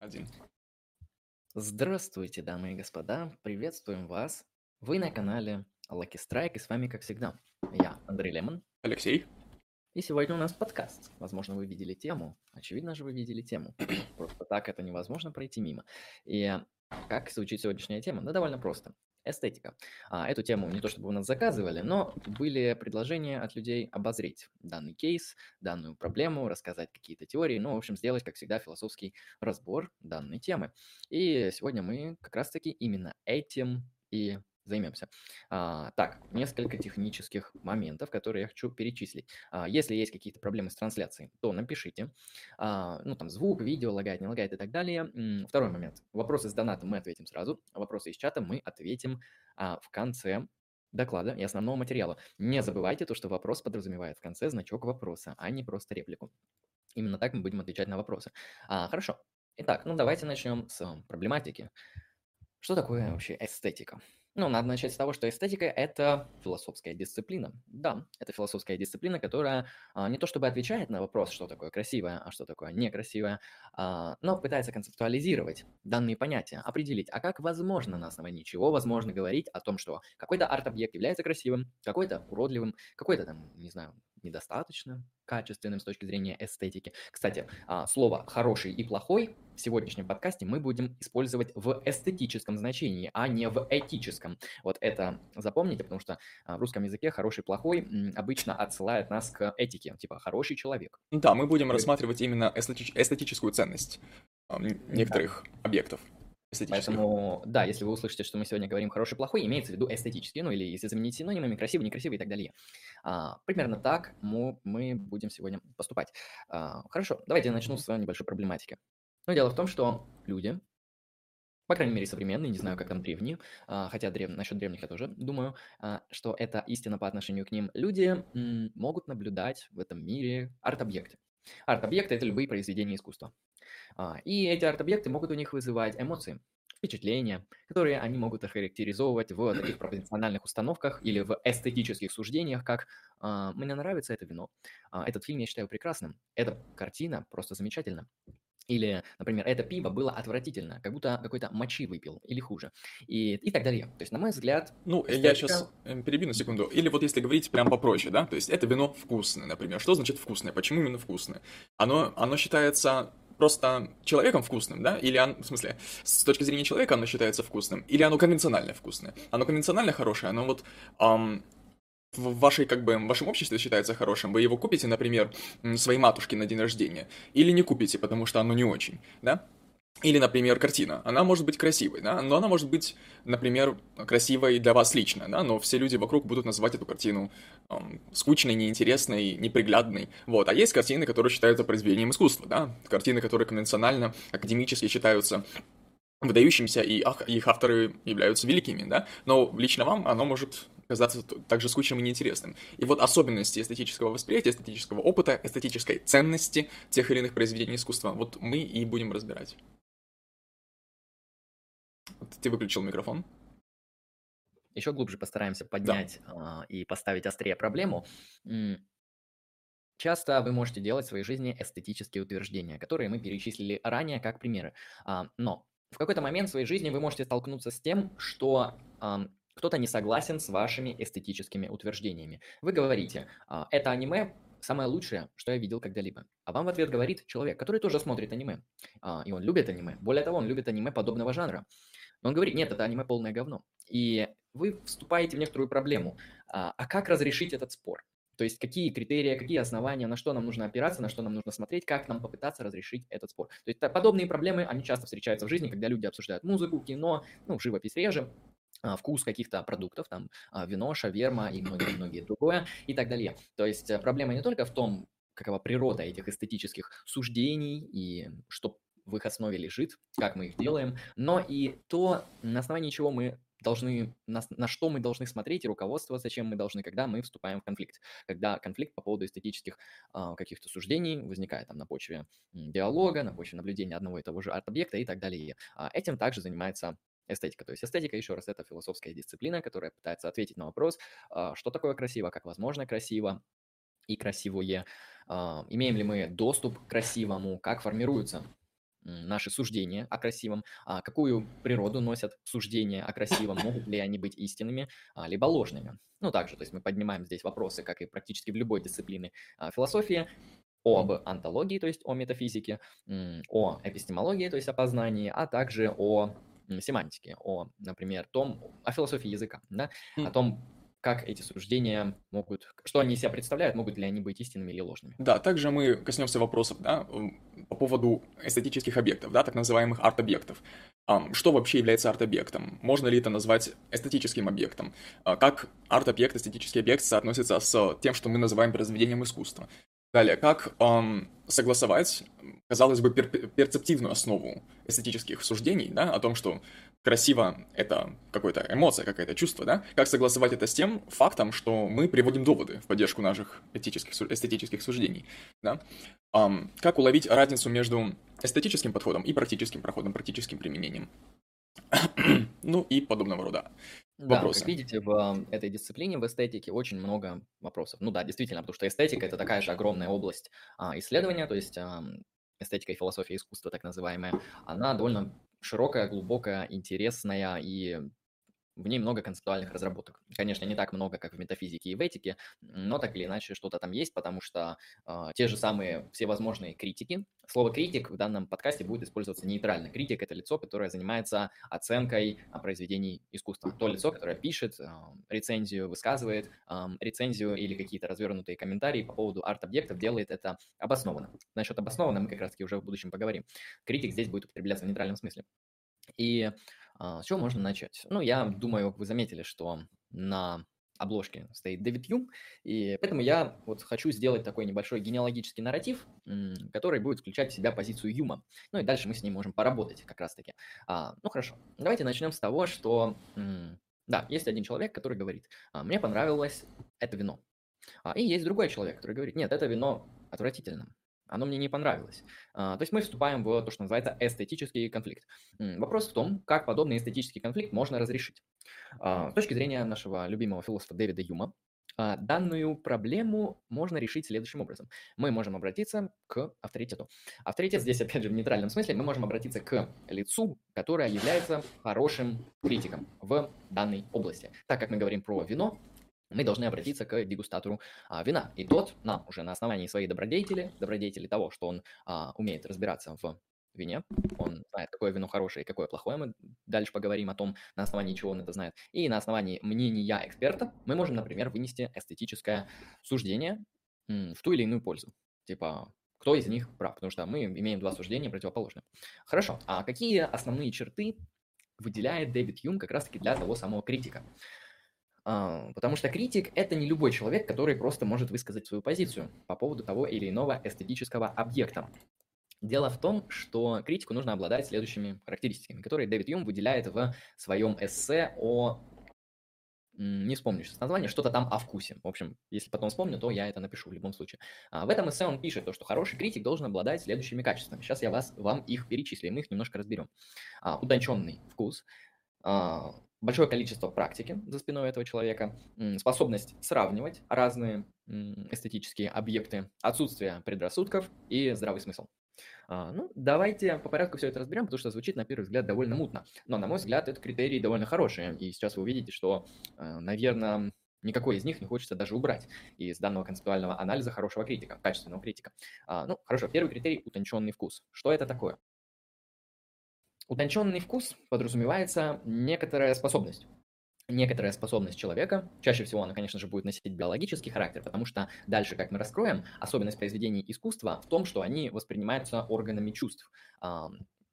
Один. Здравствуйте, дамы и господа, приветствуем вас. Вы на канале Lucky Strike, и с вами, как всегда, я, Андрей Лемон. Алексей. И сегодня у нас подкаст. Возможно, вы видели тему. Очевидно же, вы видели тему. Просто так это невозможно пройти мимо. И как звучит сегодняшняя тема? Да довольно просто эстетика. А, эту тему не то чтобы у нас заказывали, но были предложения от людей обозреть данный кейс, данную проблему, рассказать какие-то теории, ну, в общем, сделать, как всегда, философский разбор данной темы. И сегодня мы как раз-таки именно этим и займемся. А, так, несколько технических моментов, которые я хочу перечислить. А, если есть какие-то проблемы с трансляцией, то напишите. А, ну, там, звук, видео, лагает, не лагает и так далее. Второй момент. Вопросы с донатом мы ответим сразу. Вопросы из чата мы ответим а, в конце доклада и основного материала. Не забывайте то, что вопрос подразумевает в конце значок вопроса, а не просто реплику. Именно так мы будем отвечать на вопросы. А, хорошо. Итак, ну давайте начнем с проблематики. Что такое вообще эстетика? Ну, надо начать с того, что эстетика– это философская дисциплина. Да, это философская дисциплина, которая а, не то чтобы отвечает на вопрос, что такое красивое, а что такое некрасивое, а, но пытается концептуализировать данные понятия, определить, а как возможно на основании чего возможно говорить о том, что какой-то арт-объект является красивым, какой-то уродливым, какой-то там, не знаю, недостаточно качественным с точки зрения эстетики. Кстати, а, слово «хороший» и «плохой» в сегодняшнем подкасте мы будем использовать в эстетическом значении, а не в этическом. Вот это запомните, потому что а, в русском языке «хороший» и «плохой» обычно отсылает нас к этике, типа «хороший человек». Да, мы будем рассматривать именно эстетическую ценность некоторых да. объектов. Поэтому, да, если вы услышите, что мы сегодня говорим хороший, плохой, имеется в виду эстетический, ну или если заменить синонимами, красивый, некрасивый и так далее. А, примерно так мы, мы будем сегодня поступать. А, хорошо, давайте я начну с небольшой проблематики. Но дело в том, что люди, по крайней мере, современные, не знаю, как там древние, а, хотя древ... насчет древних я тоже думаю, а, что это истина по отношению к ним, люди м, могут наблюдать в этом мире арт-объекты. Арт-объекты – это любые произведения искусства. А, и эти арт-объекты могут у них вызывать эмоции, впечатления, которые они могут охарактеризовывать в таких профессиональных установках или в эстетических суждениях, как а, «мне нравится это вино», а, «этот фильм я считаю прекрасным», «эта картина просто замечательна», или, например, это пиво было отвратительно, как будто какой-то мочи выпил, или хуже, и, и так далее. То есть, на мой взгляд... Ну, эстетика... я сейчас эм, перебью на секунду. Или вот если говорить прям попроще, да, то есть это вино вкусное, например. Что значит вкусное? Почему именно вкусное? Оно, оно считается просто человеком вкусным, да? Или он, в смысле, с точки зрения человека оно считается вкусным? Или оно конвенционально вкусное? Оно конвенционально хорошее, оно вот эм, в вашей, как бы, в вашем обществе считается хорошим, вы его купите, например, своей матушке на день рождения, или не купите, потому что оно не очень, да? Или, например, картина. Она может быть красивой, да, но она может быть, например, красивой для вас лично, да, но все люди вокруг будут называть эту картину эм, скучной, неинтересной, неприглядной. Вот. А есть картины, которые считаются произведением искусства, да, картины, которые конвенционально, академически считаются выдающимися, и их авторы являются великими, да, но лично вам оно может казаться также скучным и неинтересным. И вот особенности эстетического восприятия, эстетического опыта, эстетической ценности тех или иных произведений искусства, вот мы и будем разбирать. Вот ты выключил микрофон. Еще глубже постараемся поднять да. и поставить острее проблему. Часто вы можете делать в своей жизни эстетические утверждения, которые мы перечислили ранее как примеры. А, но в какой-то момент в своей жизни вы можете столкнуться с тем, что кто-то не согласен с вашими эстетическими утверждениями. Вы говорите, «А, это аниме самое лучшее, что я видел когда-либо. А вам в ответ говорит человек, который тоже смотрит аниме. А, и он любит аниме. Более того, он любит аниме подобного жанра. Но он говорит, нет, это аниме полное говно. И вы вступаете в некоторую проблему. А, а как разрешить этот спор? То есть какие критерии, какие основания, на что нам нужно опираться, на что нам нужно смотреть, как нам попытаться разрешить этот спор. То есть подобные проблемы, они часто встречаются в жизни, когда люди обсуждают музыку, кино, ну, живопись реже, вкус каких-то продуктов, там а, вино, шаверма и многие-многие другое и так далее. То есть э, проблема не только в том, какова природа этих эстетических суждений и что в их основе лежит, как мы их делаем, но и то, на основании чего мы должны, на, на что мы должны смотреть и руководствоваться, чем мы должны, когда мы вступаем в конфликт. Когда конфликт по поводу эстетических э, каких-то суждений возникает там на почве диалога, на почве наблюдения одного и того же арт-объекта и так далее. А этим также занимается эстетика. То есть эстетика, еще раз, это философская дисциплина, которая пытается ответить на вопрос, а, что такое красиво, как возможно красиво и красивое, а, имеем ли мы доступ к красивому, как формируются наши суждения о красивом, а, какую природу носят суждения о красивом, могут ли они быть истинными, либо ложными. Ну, также, то есть мы поднимаем здесь вопросы, как и практически в любой дисциплине философии, об антологии, то есть о метафизике, о эпистемологии, то есть о познании, а также о семантике, о, например, том, о философии языка, да, о том, как эти суждения могут, что они из себя представляют, могут ли они быть истинными или ложными. Да, также мы коснемся вопросов, да, по поводу эстетических объектов, да, так называемых арт-объектов. Что вообще является арт-объектом? Можно ли это назвать эстетическим объектом? А как арт-объект, эстетический объект соотносится с тем, что мы называем произведением искусства? Далее, как эм, согласовать, казалось бы, пер перцептивную основу эстетических суждений, да, о том, что красиво — это какая-то эмоция, какое-то чувство, да, как согласовать это с тем фактом, что мы приводим доводы в поддержку наших этических, эстетических суждений, да, эм, как уловить разницу между эстетическим подходом и практическим проходом, практическим применением. Ну и подобного рода да, вопросы. как видите, в этой дисциплине, в эстетике очень много вопросов. Ну да, действительно, потому что эстетика – это такая же огромная область а, исследования, то есть а, эстетика и философия искусства, так называемая, она довольно широкая, глубокая, интересная и в ней много концептуальных разработок. Конечно, не так много, как в метафизике и в этике, но так или иначе что-то там есть, потому что э, те же самые всевозможные критики. Слово критик в данном подкасте будет использоваться нейтрально. Критик это лицо, которое занимается оценкой а, произведений искусства. То лицо, которое пишет э, рецензию, высказывает э, рецензию или какие-то развернутые комментарии по поводу арт-объектов, делает это обоснованно. Насчет обоснованно мы как раз-таки уже в будущем поговорим. Критик здесь будет употребляться в нейтральном смысле. И с чего можно начать? Ну, я думаю, вы заметили, что на обложке стоит Дэвид Юм, и поэтому я вот хочу сделать такой небольшой генеалогический нарратив, который будет включать в себя позицию Юма. Ну и дальше мы с ним можем поработать как раз-таки. А, ну хорошо, давайте начнем с того, что, да, есть один человек, который говорит, «А, мне понравилось это вино. А, и есть другой человек, который говорит, нет, это вино отвратительно оно мне не понравилось. А, то есть мы вступаем в то, что называется эстетический конфликт. Вопрос в том, как подобный эстетический конфликт можно разрешить. А, с точки зрения нашего любимого философа Дэвида Юма, а, данную проблему можно решить следующим образом. Мы можем обратиться к авторитету. Авторитет здесь, опять же, в нейтральном смысле, мы можем обратиться к лицу, которое является хорошим критиком в данной области. Так как мы говорим про вино, мы должны обратиться к дегустатору а, вина. И тот нам уже на основании своей добродетели, добродетели того, что он а, умеет разбираться в вине, он знает, какое вино хорошее и какое плохое, мы дальше поговорим о том, на основании чего он это знает. И на основании мнения эксперта мы можем, например, вынести эстетическое суждение в ту или иную пользу. Типа, кто из них прав, потому что мы имеем два суждения противоположные. Хорошо, а какие основные черты выделяет Дэвид Юм как раз-таки для того самого критика? А, потому что критик – это не любой человек, который просто может высказать свою позицию по поводу того или иного эстетического объекта. Дело в том, что критику нужно обладать следующими характеристиками, которые Дэвид Юм выделяет в своем эссе о... Не вспомню сейчас название, что-то там о вкусе. В общем, если потом вспомню, то я это напишу в любом случае. А в этом эссе он пишет, то, что хороший критик должен обладать следующими качествами. Сейчас я вас, вам их перечислю, мы их немножко разберем. А, утонченный вкус, большое количество практики за спиной этого человека, способность сравнивать разные эстетические объекты, отсутствие предрассудков и здравый смысл. А, ну, давайте по порядку все это разберем, потому что звучит на первый взгляд довольно мутно. Но, на мой взгляд, это критерии довольно хорошие. И сейчас вы увидите, что, э, наверное, никакой из них не хочется даже убрать из данного концептуального анализа хорошего критика, качественного критика. А, ну, хорошо, первый критерий – утонченный вкус. Что это такое? Утонченный вкус подразумевается некоторая способность. Некоторая способность человека, чаще всего она, конечно же, будет носить биологический характер, потому что дальше, как мы раскроем, особенность произведений искусства в том, что они воспринимаются органами чувств.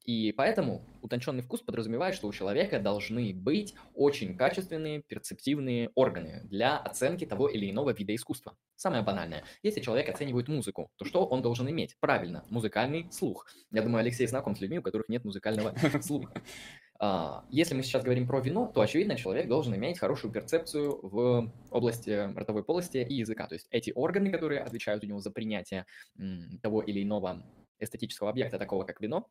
И поэтому утонченный вкус подразумевает, что у человека должны быть очень качественные перцептивные органы для оценки того или иного вида искусства. Самое банальное. Если человек оценивает музыку, то что он должен иметь? Правильно, музыкальный слух. Я думаю, Алексей знаком с людьми, у которых нет музыкального слуха. А, если мы сейчас говорим про вино, то, очевидно, человек должен иметь хорошую перцепцию в области ротовой полости и языка. То есть эти органы, которые отвечают у него за принятие того или иного эстетического объекта, такого как вино,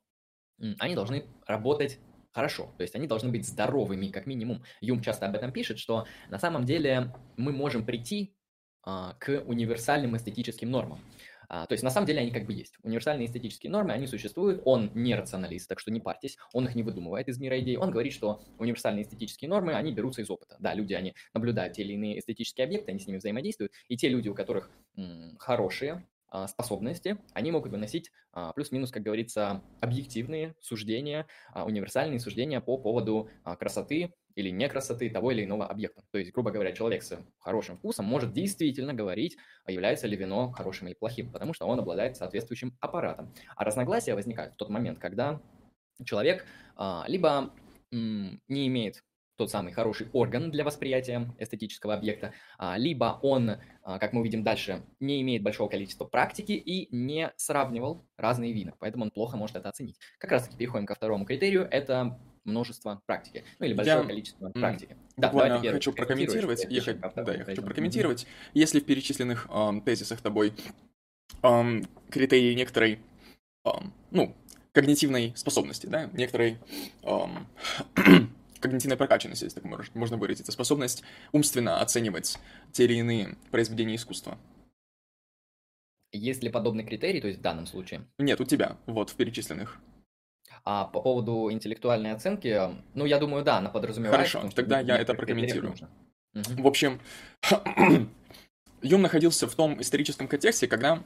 они должны работать хорошо, то есть они должны быть здоровыми, как минимум. Юм часто об этом пишет, что на самом деле мы можем прийти а, к универсальным эстетическим нормам. А, то есть на самом деле они как бы есть. Универсальные эстетические нормы, они существуют. Он не рационалист, так что не парьтесь. Он их не выдумывает из мира идей. Он говорит, что универсальные эстетические нормы, они берутся из опыта. Да, люди, они наблюдают те или иные эстетические объекты, они с ними взаимодействуют. И те люди, у которых м, хорошие способности, они могут выносить а, плюс-минус, как говорится, объективные суждения, а, универсальные суждения по поводу красоты или не красоты того или иного объекта. То есть, грубо говоря, человек с хорошим вкусом может действительно говорить, является ли вино хорошим или плохим, потому что он обладает соответствующим аппаратом. А разногласия возникают в тот момент, когда человек либо не имеет тот самый хороший орган для восприятия эстетического объекта, а, либо он, а, как мы увидим дальше, не имеет большого количества практики и не сравнивал разные вина, поэтому он плохо может это оценить. Как раз таки переходим ко второму критерию, это множество практики, ну или большое я... количество практики. Да, буквально хочу прокомментировать, я, х... да, я хочу прокомментировать, если в перечисленных эм, тезисах тобой эм, критерии некоторой, эм, ну, когнитивной способности, да, некоторой эм, когнитивная прокачанность, если так можно выразиться, способность умственно оценивать те или иные произведения искусства. Есть ли подобный критерий, то есть в данном случае? Нет, у тебя, вот, в перечисленных. А по поводу интеллектуальной оценки, ну, я думаю, да, она подразумевает. Хорошо, тогда я это прокомментирую. Угу. В общем, Юм находился в том историческом контексте, когда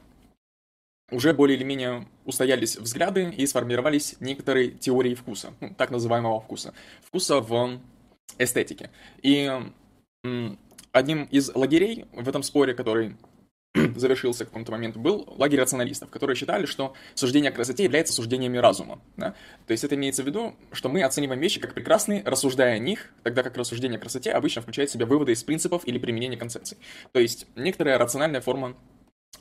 уже более или менее устоялись взгляды и сформировались некоторые теории вкуса, ну, так называемого вкуса, вкуса в эстетике. И одним из лагерей в этом споре, который завершился в каком-то момент, был лагерь рационалистов, которые считали, что суждение о красоте является суждениями разума. Да? То есть это имеется в виду, что мы оцениваем вещи как прекрасные, рассуждая о них, тогда как рассуждение о красоте обычно включает в себя выводы из принципов или применение концепций. То есть некоторая рациональная форма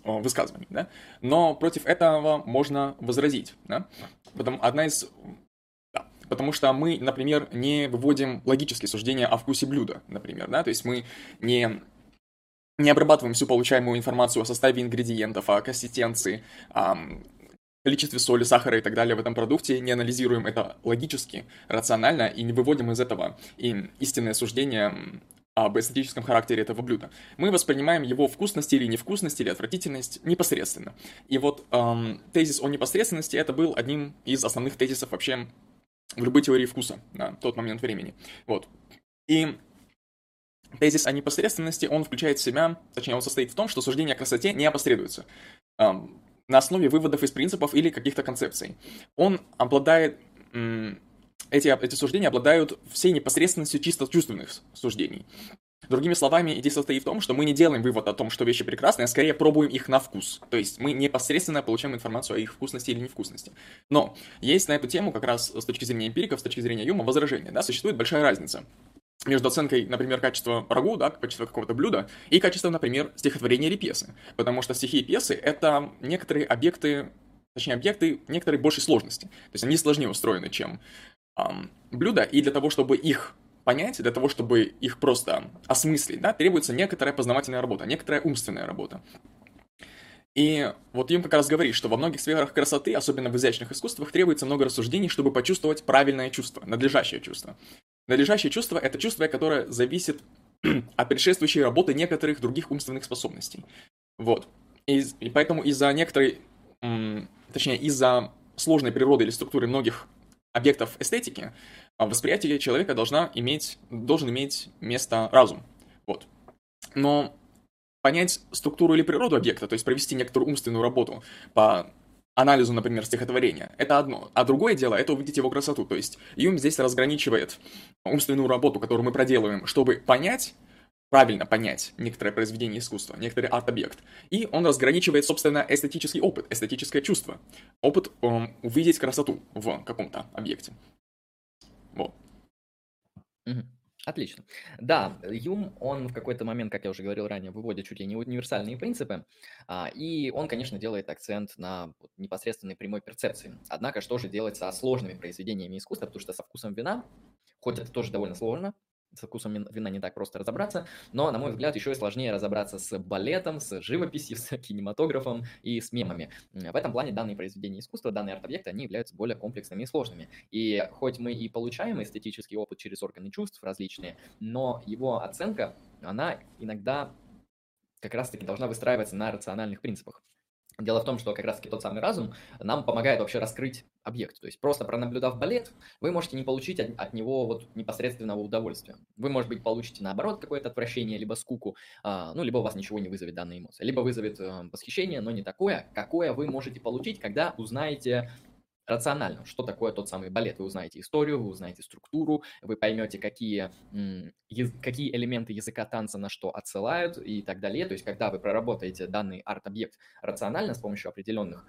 высказываний, да? Но против этого можно возразить, да? Потому одна из да, потому что мы, например, не выводим логические суждения о вкусе блюда, например, да, то есть мы не не обрабатываем всю получаемую информацию о составе ингредиентов, о консистенции, о количестве соли, сахара и так далее в этом продукте, не анализируем это логически, рационально и не выводим из этого и истинное суждение об эстетическом характере этого блюда. Мы воспринимаем его вкусность или невкусность или отвратительность непосредственно. И вот эм, тезис о непосредственности это был одним из основных тезисов вообще в любой теории вкуса на тот момент времени. Вот. И тезис о непосредственности, он включает в себя, точнее, он состоит в том, что суждение о красоте не опосредуется эм, на основе выводов из принципов или каких-то концепций. Он обладает эти, эти суждения обладают всей непосредственностью чисто чувственных суждений. Другими словами, идея состоит в том, что мы не делаем вывод о том, что вещи прекрасны, а скорее пробуем их на вкус. То есть мы непосредственно получаем информацию о их вкусности или невкусности. Но есть на эту тему, как раз с точки зрения эмпириков, с точки зрения Юма, возражение. Да? Существует большая разница между оценкой, например, качества рагу, да, качества какого-то блюда, и качеством, например, стихотворения или пьесы. Потому что стихи и пьесы — это некоторые объекты, точнее, объекты некоторой большей сложности. То есть они сложнее устроены, чем блюда, и для того, чтобы их понять, для того, чтобы их просто осмыслить, да, требуется некоторая познавательная работа, некоторая умственная работа. И вот им как раз говорит, что во многих сферах красоты, особенно в изящных искусствах, требуется много рассуждений, чтобы почувствовать правильное чувство, надлежащее чувство. Надлежащее чувство — это чувство, которое зависит от предшествующей работы некоторых других умственных способностей. Вот. И, и поэтому из-за некоторой, точнее, из-за сложной природы или структуры многих объектов эстетики, а в восприятии человека должна иметь, должен иметь место разум. Вот. Но понять структуру или природу объекта, то есть провести некоторую умственную работу по анализу, например, стихотворения, это одно. А другое дело — это увидеть его красоту. То есть Юм здесь разграничивает умственную работу, которую мы проделываем, чтобы понять, правильно понять некоторое произведение искусства, некоторый арт-объект. И он разграничивает, собственно, эстетический опыт, эстетическое чувство. Опыт um, увидеть красоту в каком-то объекте. Вот. Отлично. Да, Юм, он в какой-то момент, как я уже говорил ранее, выводит чуть ли не универсальные принципы, а, и он, конечно, делает акцент на непосредственной прямой перцепции. Однако, что же делать со сложными произведениями искусства, потому что со вкусом вина, хоть это тоже довольно сложно, со вкусом вина не так просто разобраться, но, на мой взгляд, еще и сложнее разобраться с балетом, с живописью, с кинематографом и с мемами. В этом плане данные произведения искусства, данные арт-объекты, они являются более комплексными и сложными. И хоть мы и получаем эстетический опыт через органы чувств различные, но его оценка, она иногда как раз-таки должна выстраиваться на рациональных принципах. Дело в том, что как раз-таки тот самый разум нам помогает вообще раскрыть объект. То есть просто пронаблюдав балет, вы можете не получить от, от него вот непосредственного удовольствия. Вы, может быть, получите наоборот какое-то отвращение, либо скуку, а, ну, либо у вас ничего не вызовет данная эмоция. Либо вызовет э, восхищение, но не такое, какое вы можете получить, когда узнаете рационально, что такое тот самый балет. Вы узнаете историю, вы узнаете структуру, вы поймете, какие, какие элементы языка танца на что отсылают и так далее. То есть, когда вы проработаете данный арт-объект рационально с помощью определенных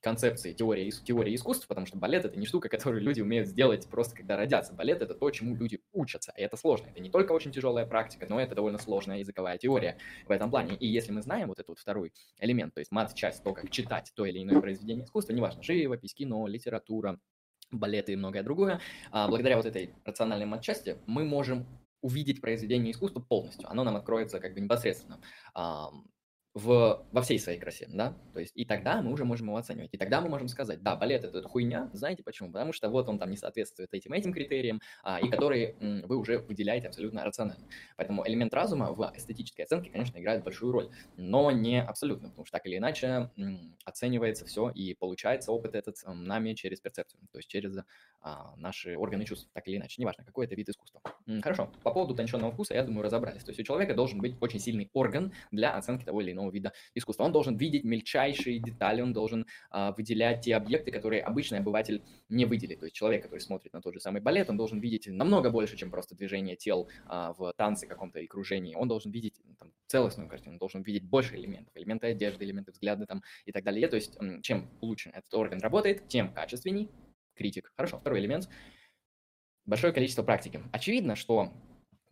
концепции теории, теории искусства, потому что балет – это не штука, которую люди умеют сделать просто когда родятся. Балет – это то, чему люди учатся, и это сложно. Это не только очень тяжелая практика, но это довольно сложная языковая теория в этом плане. И если мы знаем вот этот вот второй элемент, то есть мат-часть, то, как читать то или иное произведение искусства, неважно, живопись, кино, литература, балеты и многое другое, а благодаря вот этой рациональной матчасти мы можем увидеть произведение искусства полностью. Оно нам откроется как бы непосредственно в, во всей своей красе, да, то есть и тогда мы уже можем его оценивать, и тогда мы можем сказать, да, балет это, это хуйня, знаете почему? Потому что вот он там не соответствует этим этим критериям, а, и которые м, вы уже выделяете абсолютно рационально. Поэтому элемент разума в эстетической оценке, конечно, играет большую роль, но не абсолютно, потому что так или иначе м, оценивается все и получается опыт этот нами через перцепцию, то есть через а, наши органы чувств, так или иначе, неважно, какой это вид искусства. М, хорошо, по поводу утонченного вкуса, я думаю, разобрались. То есть у человека должен быть очень сильный орган для оценки того или иного иного вида искусства. Он должен видеть мельчайшие детали, он должен а, выделять те объекты, которые обычный обыватель не выделит. То есть человек, который смотрит на тот же самый балет, он должен видеть намного больше, чем просто движение тел а, в танце каком-то и кружении. Он должен видеть там, целостную картину, он должен видеть больше элементов, элементы одежды, элементы взгляда там, и так далее. То есть чем лучше этот орган работает, тем качественней критик. Хорошо, второй элемент. Большое количество практики. Очевидно, что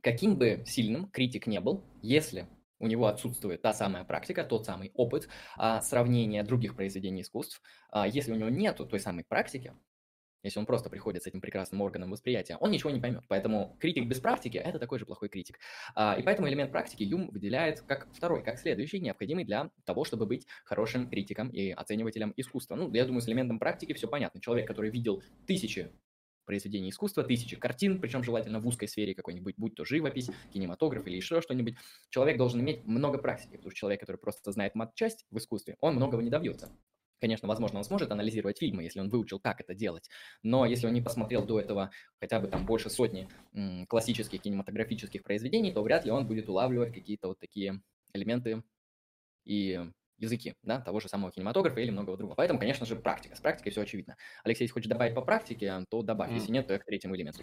каким бы сильным критик не был, если у него отсутствует та самая практика, тот самый опыт а, сравнения других произведений искусств. А, если у него нет той самой практики, если он просто приходит с этим прекрасным органом восприятия, он ничего не поймет. Поэтому критик без практики – это такой же плохой критик. А, и поэтому элемент практики Юм выделяет как второй, как следующий, необходимый для того, чтобы быть хорошим критиком и оценивателем искусства. Ну, я думаю, с элементом практики все понятно. Человек, который видел тысячи произведений искусства, тысячи картин, причем желательно в узкой сфере какой-нибудь, будь то живопись, кинематограф или еще что-нибудь. Человек должен иметь много практики, потому что человек, который просто знает мат-часть в искусстве, он многого не добьется. Конечно, возможно, он сможет анализировать фильмы, если он выучил, как это делать. Но если он не посмотрел до этого хотя бы там больше сотни классических кинематографических произведений, то вряд ли он будет улавливать какие-то вот такие элементы и языки, да, того же самого кинематографа или многого другого. Поэтому, конечно же, практика. С практикой все очевидно. Алексей, если хочешь добавить по практике, то добавь. Если нет, то я к третьему элементу.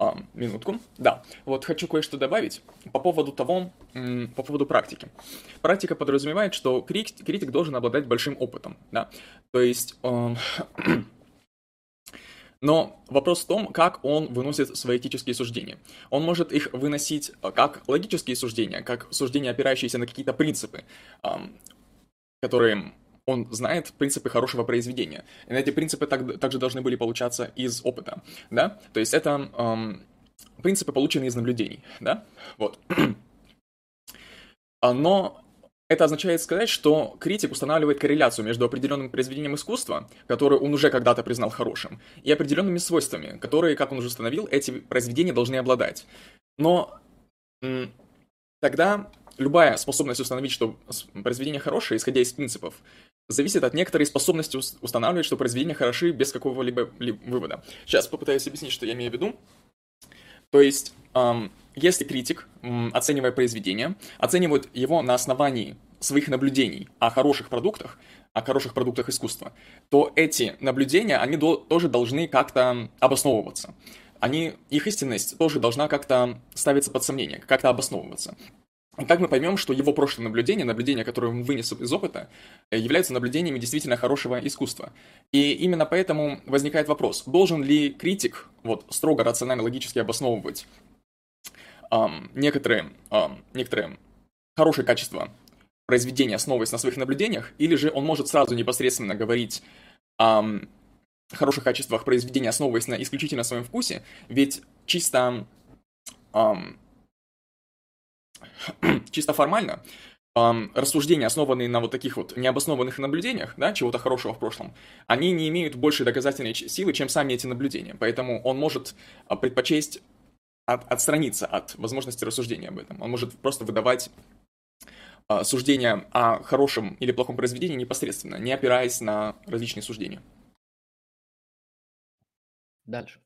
А, минутку. Да, вот хочу кое-что добавить по поводу того, по поводу практики. Практика подразумевает, что критик, критик должен обладать большим опытом, да. То есть он Но вопрос в том, как он выносит свои этические суждения. Он может их выносить э, как логические суждения, как суждения, опирающиеся на какие-то принципы, которые он знает принципы хорошего произведения. И эти принципы так, также должны были получаться из опыта, да? То есть это эм, принципы, полученные из наблюдений, да? Вот. А, но это означает сказать, что критик устанавливает корреляцию между определенным произведением искусства, которое он уже когда-то признал хорошим, и определенными свойствами, которые, как он уже установил, эти произведения должны обладать. Но тогда любая способность установить, что произведение хорошее, исходя из принципов, зависит от некоторой способности устанавливать, что произведения хороши без какого-либо вывода. Сейчас попытаюсь объяснить, что я имею в виду. То есть, эм, если критик, оценивая произведение, оценивает его на основании своих наблюдений о хороших продуктах, о хороших продуктах искусства, то эти наблюдения, они до, тоже должны как-то обосновываться. Они, их истинность тоже должна как-то ставиться под сомнение, как-то обосновываться. И так мы поймем, что его прошлые наблюдения, наблюдения, которые он вынес из опыта, э, являются наблюдениями действительно хорошего искусства. И именно поэтому возникает вопрос, должен ли критик вот, строго рационально логически обосновывать эм, некоторые, эм, некоторые хорошие качества произведения, основываясь на своих наблюдениях, или же он может сразу непосредственно говорить о хороших качествах произведения, основываясь на исключительно своем вкусе, ведь чисто эм, чисто формально, эм, рассуждения, основанные на вот таких вот необоснованных наблюдениях, да, чего-то хорошего в прошлом, они не имеют большей доказательной силы, чем сами эти наблюдения. Поэтому он может а, предпочесть от, отстраниться от возможности рассуждения об этом. Он может просто выдавать а, суждение о хорошем или плохом произведении непосредственно, не опираясь на различные суждения. Дальше.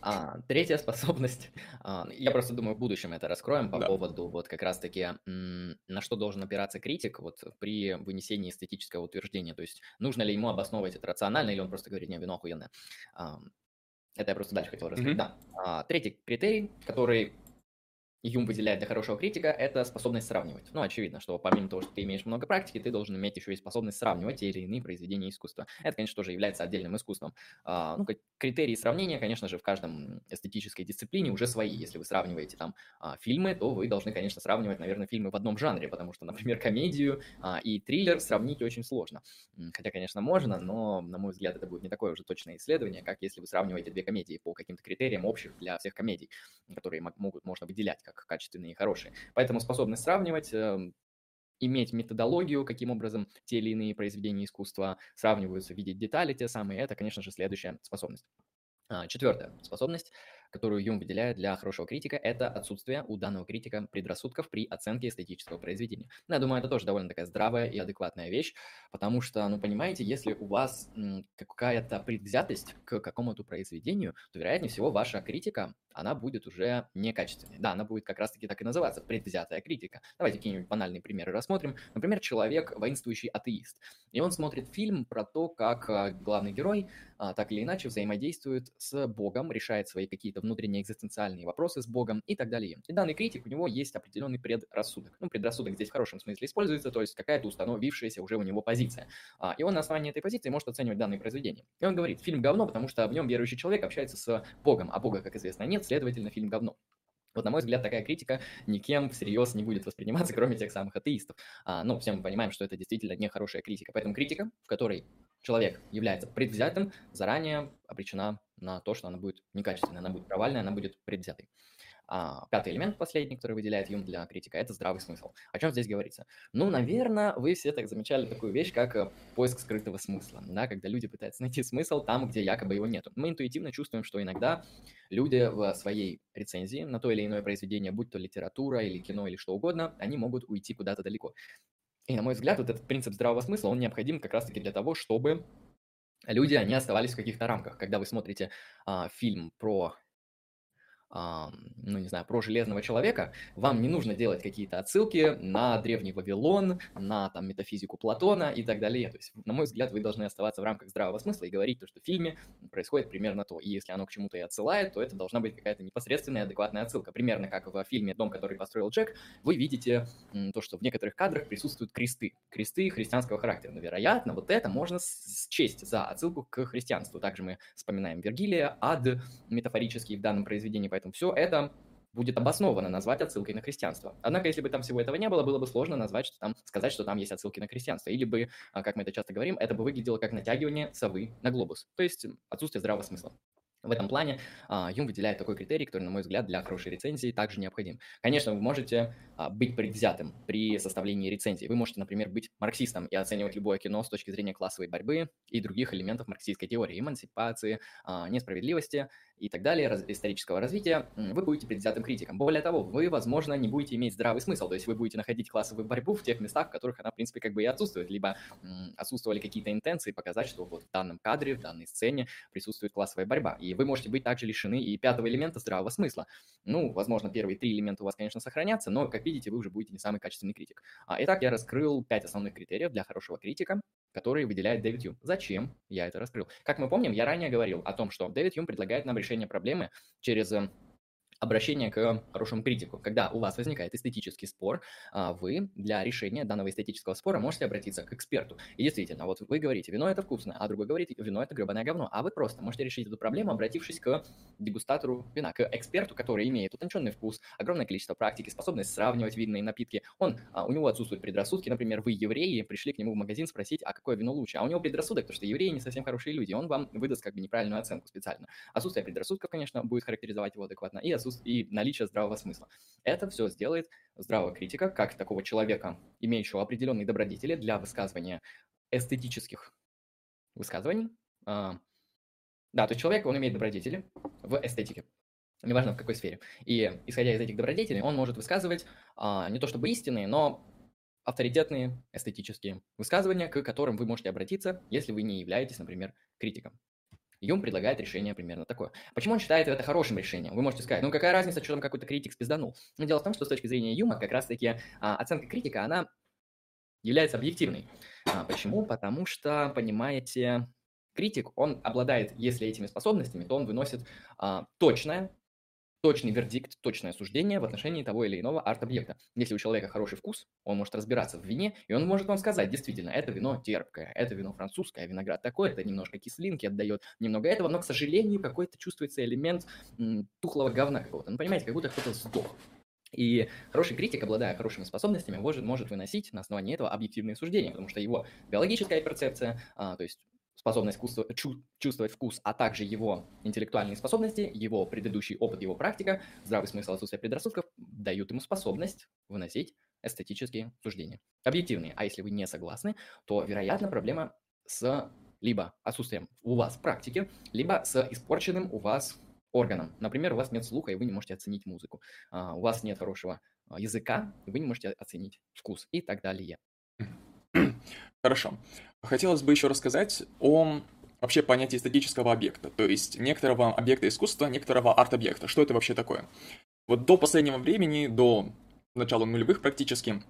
А, третья способность. А, я просто думаю, в будущем это раскроем по Да. поводу вот как раз-таки, на что должен опираться критик вот при вынесении эстетического утверждения. То есть нужно ли ему обосновывать это рационально, или он просто говорит, не, вино охуенное. А, это я просто дальше хотел рассказать. Мгм. Да. А, третий критерий, который Юм выделяет для хорошего критика, это способность сравнивать. Ну, очевидно, что помимо того, что ты имеешь много практики, ты должен иметь еще и способность сравнивать те или иные произведения искусства. Это, конечно, тоже является отдельным искусством. А, ну, критерии сравнения, конечно же, в каждом эстетической дисциплине уже свои. Если вы сравниваете там а, фильмы, то вы должны, конечно, сравнивать, наверное, фильмы в одном жанре, потому что, например, комедию а, и триллер сравнить очень сложно. Хотя, конечно, можно, но, на мой взгляд, это будет не такое уже точное исследование, как если вы сравниваете две комедии по каким-то критериям общих для всех комедий, которые мо- могут, можно выделять как качественные и хорошие. Поэтому способность сравнивать, эм, иметь методологию, каким образом те или иные произведения искусства сравниваются, видеть детали те самые, это, конечно же, следующая способность. А, Четвертая способность, которую Юм выделяет для хорошего критика, это отсутствие у данного критика предрассудков при оценке эстетического произведения. Ну, я думаю, это тоже довольно такая здравая и адекватная вещь, потому что, ну, понимаете, если у вас какая-то предвзятость к какому-то произведению, то, вероятнее всего, ваша критика, она будет уже некачественной. Да, она будет как раз-таки так и называться, предвзятая критика. Давайте какие-нибудь банальные примеры рассмотрим. Например, человек, воинствующий атеист, и он смотрит фильм про то, как а, главный герой а, так или иначе взаимодействует с Богом, решает свои какие-то внутренние экзистенциальные вопросы с Богом и так далее. И данный критик, у него есть определенный предрассудок. Ну, предрассудок здесь в хорошем смысле используется, то есть какая-то установившаяся уже у него позиция. А, И он на основании этой позиции может оценивать данные произведения. И он говорит, фильм говно, потому что в нем верующий человек общается с Богом, а Бога, как известно, нет, следовательно, фильм говно. Вот, на мой взгляд, такая критика никем всерьез не будет восприниматься, кроме тех самых атеистов. А, ну, все мы понимаем, что это действительно нехорошая критика. Поэтому критика, в которой человек является предвзятым, заранее обречена на то, что она будет некачественной, она будет провальной, она будет предвзятой. А, пятый элемент, последний, который выделяет Юм для критика, это здравый смысл. О чем здесь говорится? Ну, наверное, вы все так замечали такую вещь, как э, поиск скрытого смысла, да, когда люди пытаются найти смысл там, где якобы его нету. Мы интуитивно чувствуем, что иногда люди в своей рецензии на то или иное произведение, будь то литература или кино или что угодно, они могут уйти куда-то далеко. И, на мой взгляд, вот этот принцип здравого смысла, он необходим как раз-таки для того, чтобы люди, они оставались в каких-то рамках. Когда вы смотрите а, фильм про ну, не знаю, про Железного Человека, вам не нужно делать какие-то отсылки на Древний Вавилон, на там метафизику Платона и так далее. То есть, на мой взгляд, вы должны оставаться в рамках здравого смысла и говорить то, что в фильме происходит примерно то. И если оно к чему-то и отсылает, то это должна быть какая-то непосредственная адекватная отсылка. Примерно как в фильме «Дом, который построил Джек», вы видите то, что в некоторых кадрах присутствуют кресты. Кресты христианского характера. Но, вероятно, вот это можно счесть за отсылку к христианству. Также мы вспоминаем Вергилия, ад метафорический в данном произведении, поэтому все это будет обоснованно назвать отсылкой на христианство. Однако, если бы там всего этого не было, было бы сложно назвать, что там, сказать, что там есть отсылки на христианство. Или бы, а, как мы это часто говорим, это бы выглядело как натягивание совы на глобус. То есть отсутствие здравого смысла. В этом плане а, Юм выделяет такой критерий, который, на мой взгляд, для хорошей рецензии также необходим. Конечно, вы можете а, быть предвзятым при составлении рецензии. Вы можете, например, быть марксистом и оценивать любое кино с точки зрения классовой борьбы и других элементов марксистской теории, эмансипации, а, несправедливости и так далее, раз- исторического развития. Вы будете предвзятым критиком. Более того, вы, возможно, не будете иметь здравый смысл, то есть вы будете находить классовую борьбу в тех местах, в которых она, в принципе, как бы и отсутствует, либо отсутствовали какие-то интенции показать, что вот в данном кадре, в данной сцене присутствует классовая борьба. И вы можете быть также лишены и пятого элемента здравого смысла. Ну, возможно, первые три элемента у вас, конечно, сохранятся, но, как видите, вы уже будете не самый качественный критик. А, итак, я раскрыл пять основных критериев для хорошего критика, которые выделяет Дэвид Юм. Зачем я это раскрыл? Как мы помним, я ранее говорил о том, что Дэвид Юм предлагает нам решение проблемы через э, обращение к хорошему критику. Когда у вас возникает эстетический спор, а, вы для решения данного эстетического спора можете обратиться к эксперту. И действительно, вот вы говорите, вино это вкусно, а другой говорит, вино это гребаное говно. А вы просто можете решить эту проблему, обратившись к дегустатору вина, к эксперту, который имеет утонченный вкус, огромное количество практики, способность сравнивать винные напитки. Он, а, у него отсутствуют предрассудки, например, вы евреи, пришли к нему в магазин спросить, а какое вино лучше, а у него предрассудок, потому что евреи не совсем хорошие люди, он вам выдаст как бы неправильную оценку специально. Отсутствие предрассудков, конечно, будет характеризовать его адекватно, и, отсутствие, и наличие здравого смысла. Это все сделает здравого критика, как такого человека, имеющего определенные добродетели для высказывания эстетических высказываний. А, Да, то есть человек, он имеет добродетели в эстетике, неважно в какой сфере. И исходя из этих добродетелей, он может высказывать а, не то чтобы истины, но авторитетные эстетические высказывания, к которым вы можете обратиться, если вы не являетесь, например, критиком. Юм предлагает решение примерно такое. Почему он считает это хорошим решением? Вы можете сказать, ну какая разница, что там какой-то критик спизданул. Но дело в том, что с точки зрения Юма как раз-таки а, оценка критика, она является объективной. А, почему? Потому что, понимаете, критик, он обладает, если этими способностями, то он выносит а, точное, точный вердикт, точное суждение в отношении того или иного арт-объекта. Если у человека хороший вкус, он может разбираться в вине, и он может вам сказать, действительно, это вино терпкое, это вино французское, виноград такой, это немножко кислинки отдает, немного этого, но, к сожалению, какой-то чувствуется элемент м, тухлого говна какого-то. Ну, понимаете, как будто кто-то сдох. И хороший критик, обладая хорошими способностями, может, может выносить на основании этого объективные суждения, потому что его биологическая перцепция, а, то есть способность вкусу, чу, чувствовать вкус, а также его интеллектуальные способности, его предыдущий опыт, его практика, здравый смысл, отсутствие предрассудков дают ему способность выносить эстетические суждения. Объективные. А если вы не согласны, то, вероятно, проблема с либо отсутствием у вас практики, либо с испорченным у вас органом. Например, у вас нет слуха, и вы не можете оценить музыку. А, у вас нет хорошего а, языка, и вы не можете оценить вкус и так далее. Хорошо. Хотелось бы еще рассказать о вообще понятии эстетического объекта, то есть некоторого объекта искусства, некоторого арт-объекта. Что это вообще такое? Вот до последнего времени, до начала нулевых практически,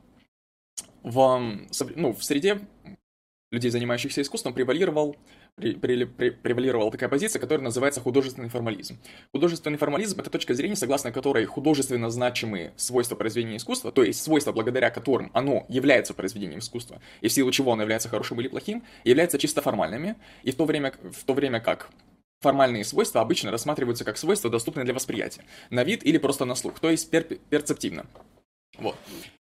в, ну, в среде людей, занимающихся искусством, превалировал превалировала такая позиция, которая называется художественный формализм. Художественный формализм — это точка зрения, согласно которой художественно значимые свойства произведения искусства, то есть свойства, благодаря которым оно является произведением искусства, и в силу чего оно является хорошим или плохим, являются чисто формальными, и в то время, в то время как формальные свойства обычно рассматриваются как свойства, доступные для восприятия, на вид или просто на слух, то есть пер перцептивно. Вот.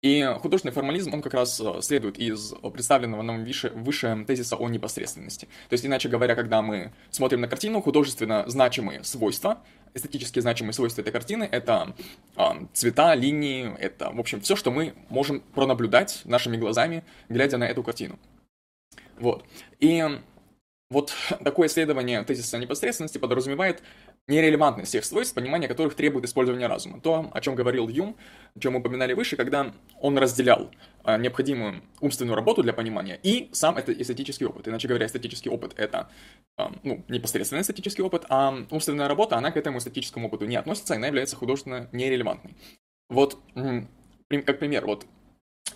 И художественный формализм, он как раз э, следует из представленного нам выше, выше тезиса о непосредственности. То есть, иначе говоря, когда мы смотрим на картину, художественно значимые свойства, эстетически значимые свойства этой картины — это э, цвета, линии, это, в общем, все, что мы можем пронаблюдать нашими глазами, глядя на эту картину. Вот. И вот такое исследование тезиса непосредственности подразумевает нерелевантность всех свойств, понимание которых требует использования разума. То, о чем говорил Юм, о чем мы упоминали выше, когда он разделял а, необходимую умственную работу для понимания и сам это эстетический опыт. Иначе говоря, эстетический опыт — это а, ну, непосредственно эстетический опыт, а умственная работа, она к этому эстетическому опыту не относится, она является художественно нерелевантной. Вот, как пример, вот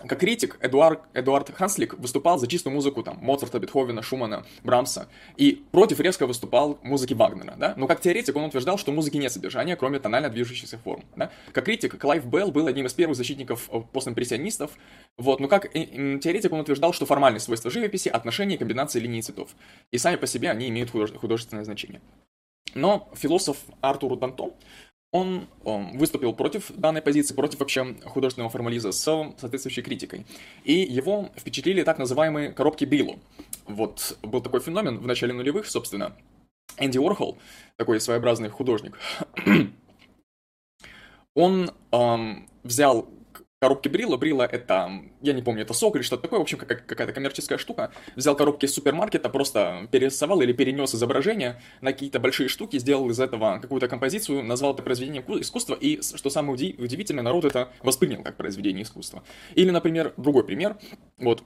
как критик Эдуард, Эдуард Ханслик выступал за чистую музыку там, Моцарта, Бетховена, Шумана, Брамса, и против резко выступал музыки Вагнера, да? Но как теоретик он утверждал, что музыки нет содержания, кроме тонально движущихся форм, да? Как критик Клайв Белл был одним из первых защитников э, постимпрессионистов, вот, но как теоретик он утверждал, что формальные свойства живописи — отношения и комбинации линий цветов, и сами по себе они имеют художественное значение. Но философ Артур Данто он, он выступил против данной позиции, против вообще художественного формализма с соответствующей критикой. И его впечатлили так называемые коробки Биллу. Вот был такой феномен в начале нулевых, собственно. Энди Уорхол, такой своеобразный художник, он эм, взял коробки Брила. Брила это, я не помню, это сок или что-то такое, в общем, какая-то коммерческая штука. Взял коробки из супермаркета, просто перерисовал или перенес изображение на какие-то большие штуки, сделал из этого какую-то композицию, назвал это произведением искусства, и, что самое удивительное, народ это воспринял как произведение искусства. Или, например, другой пример, вот,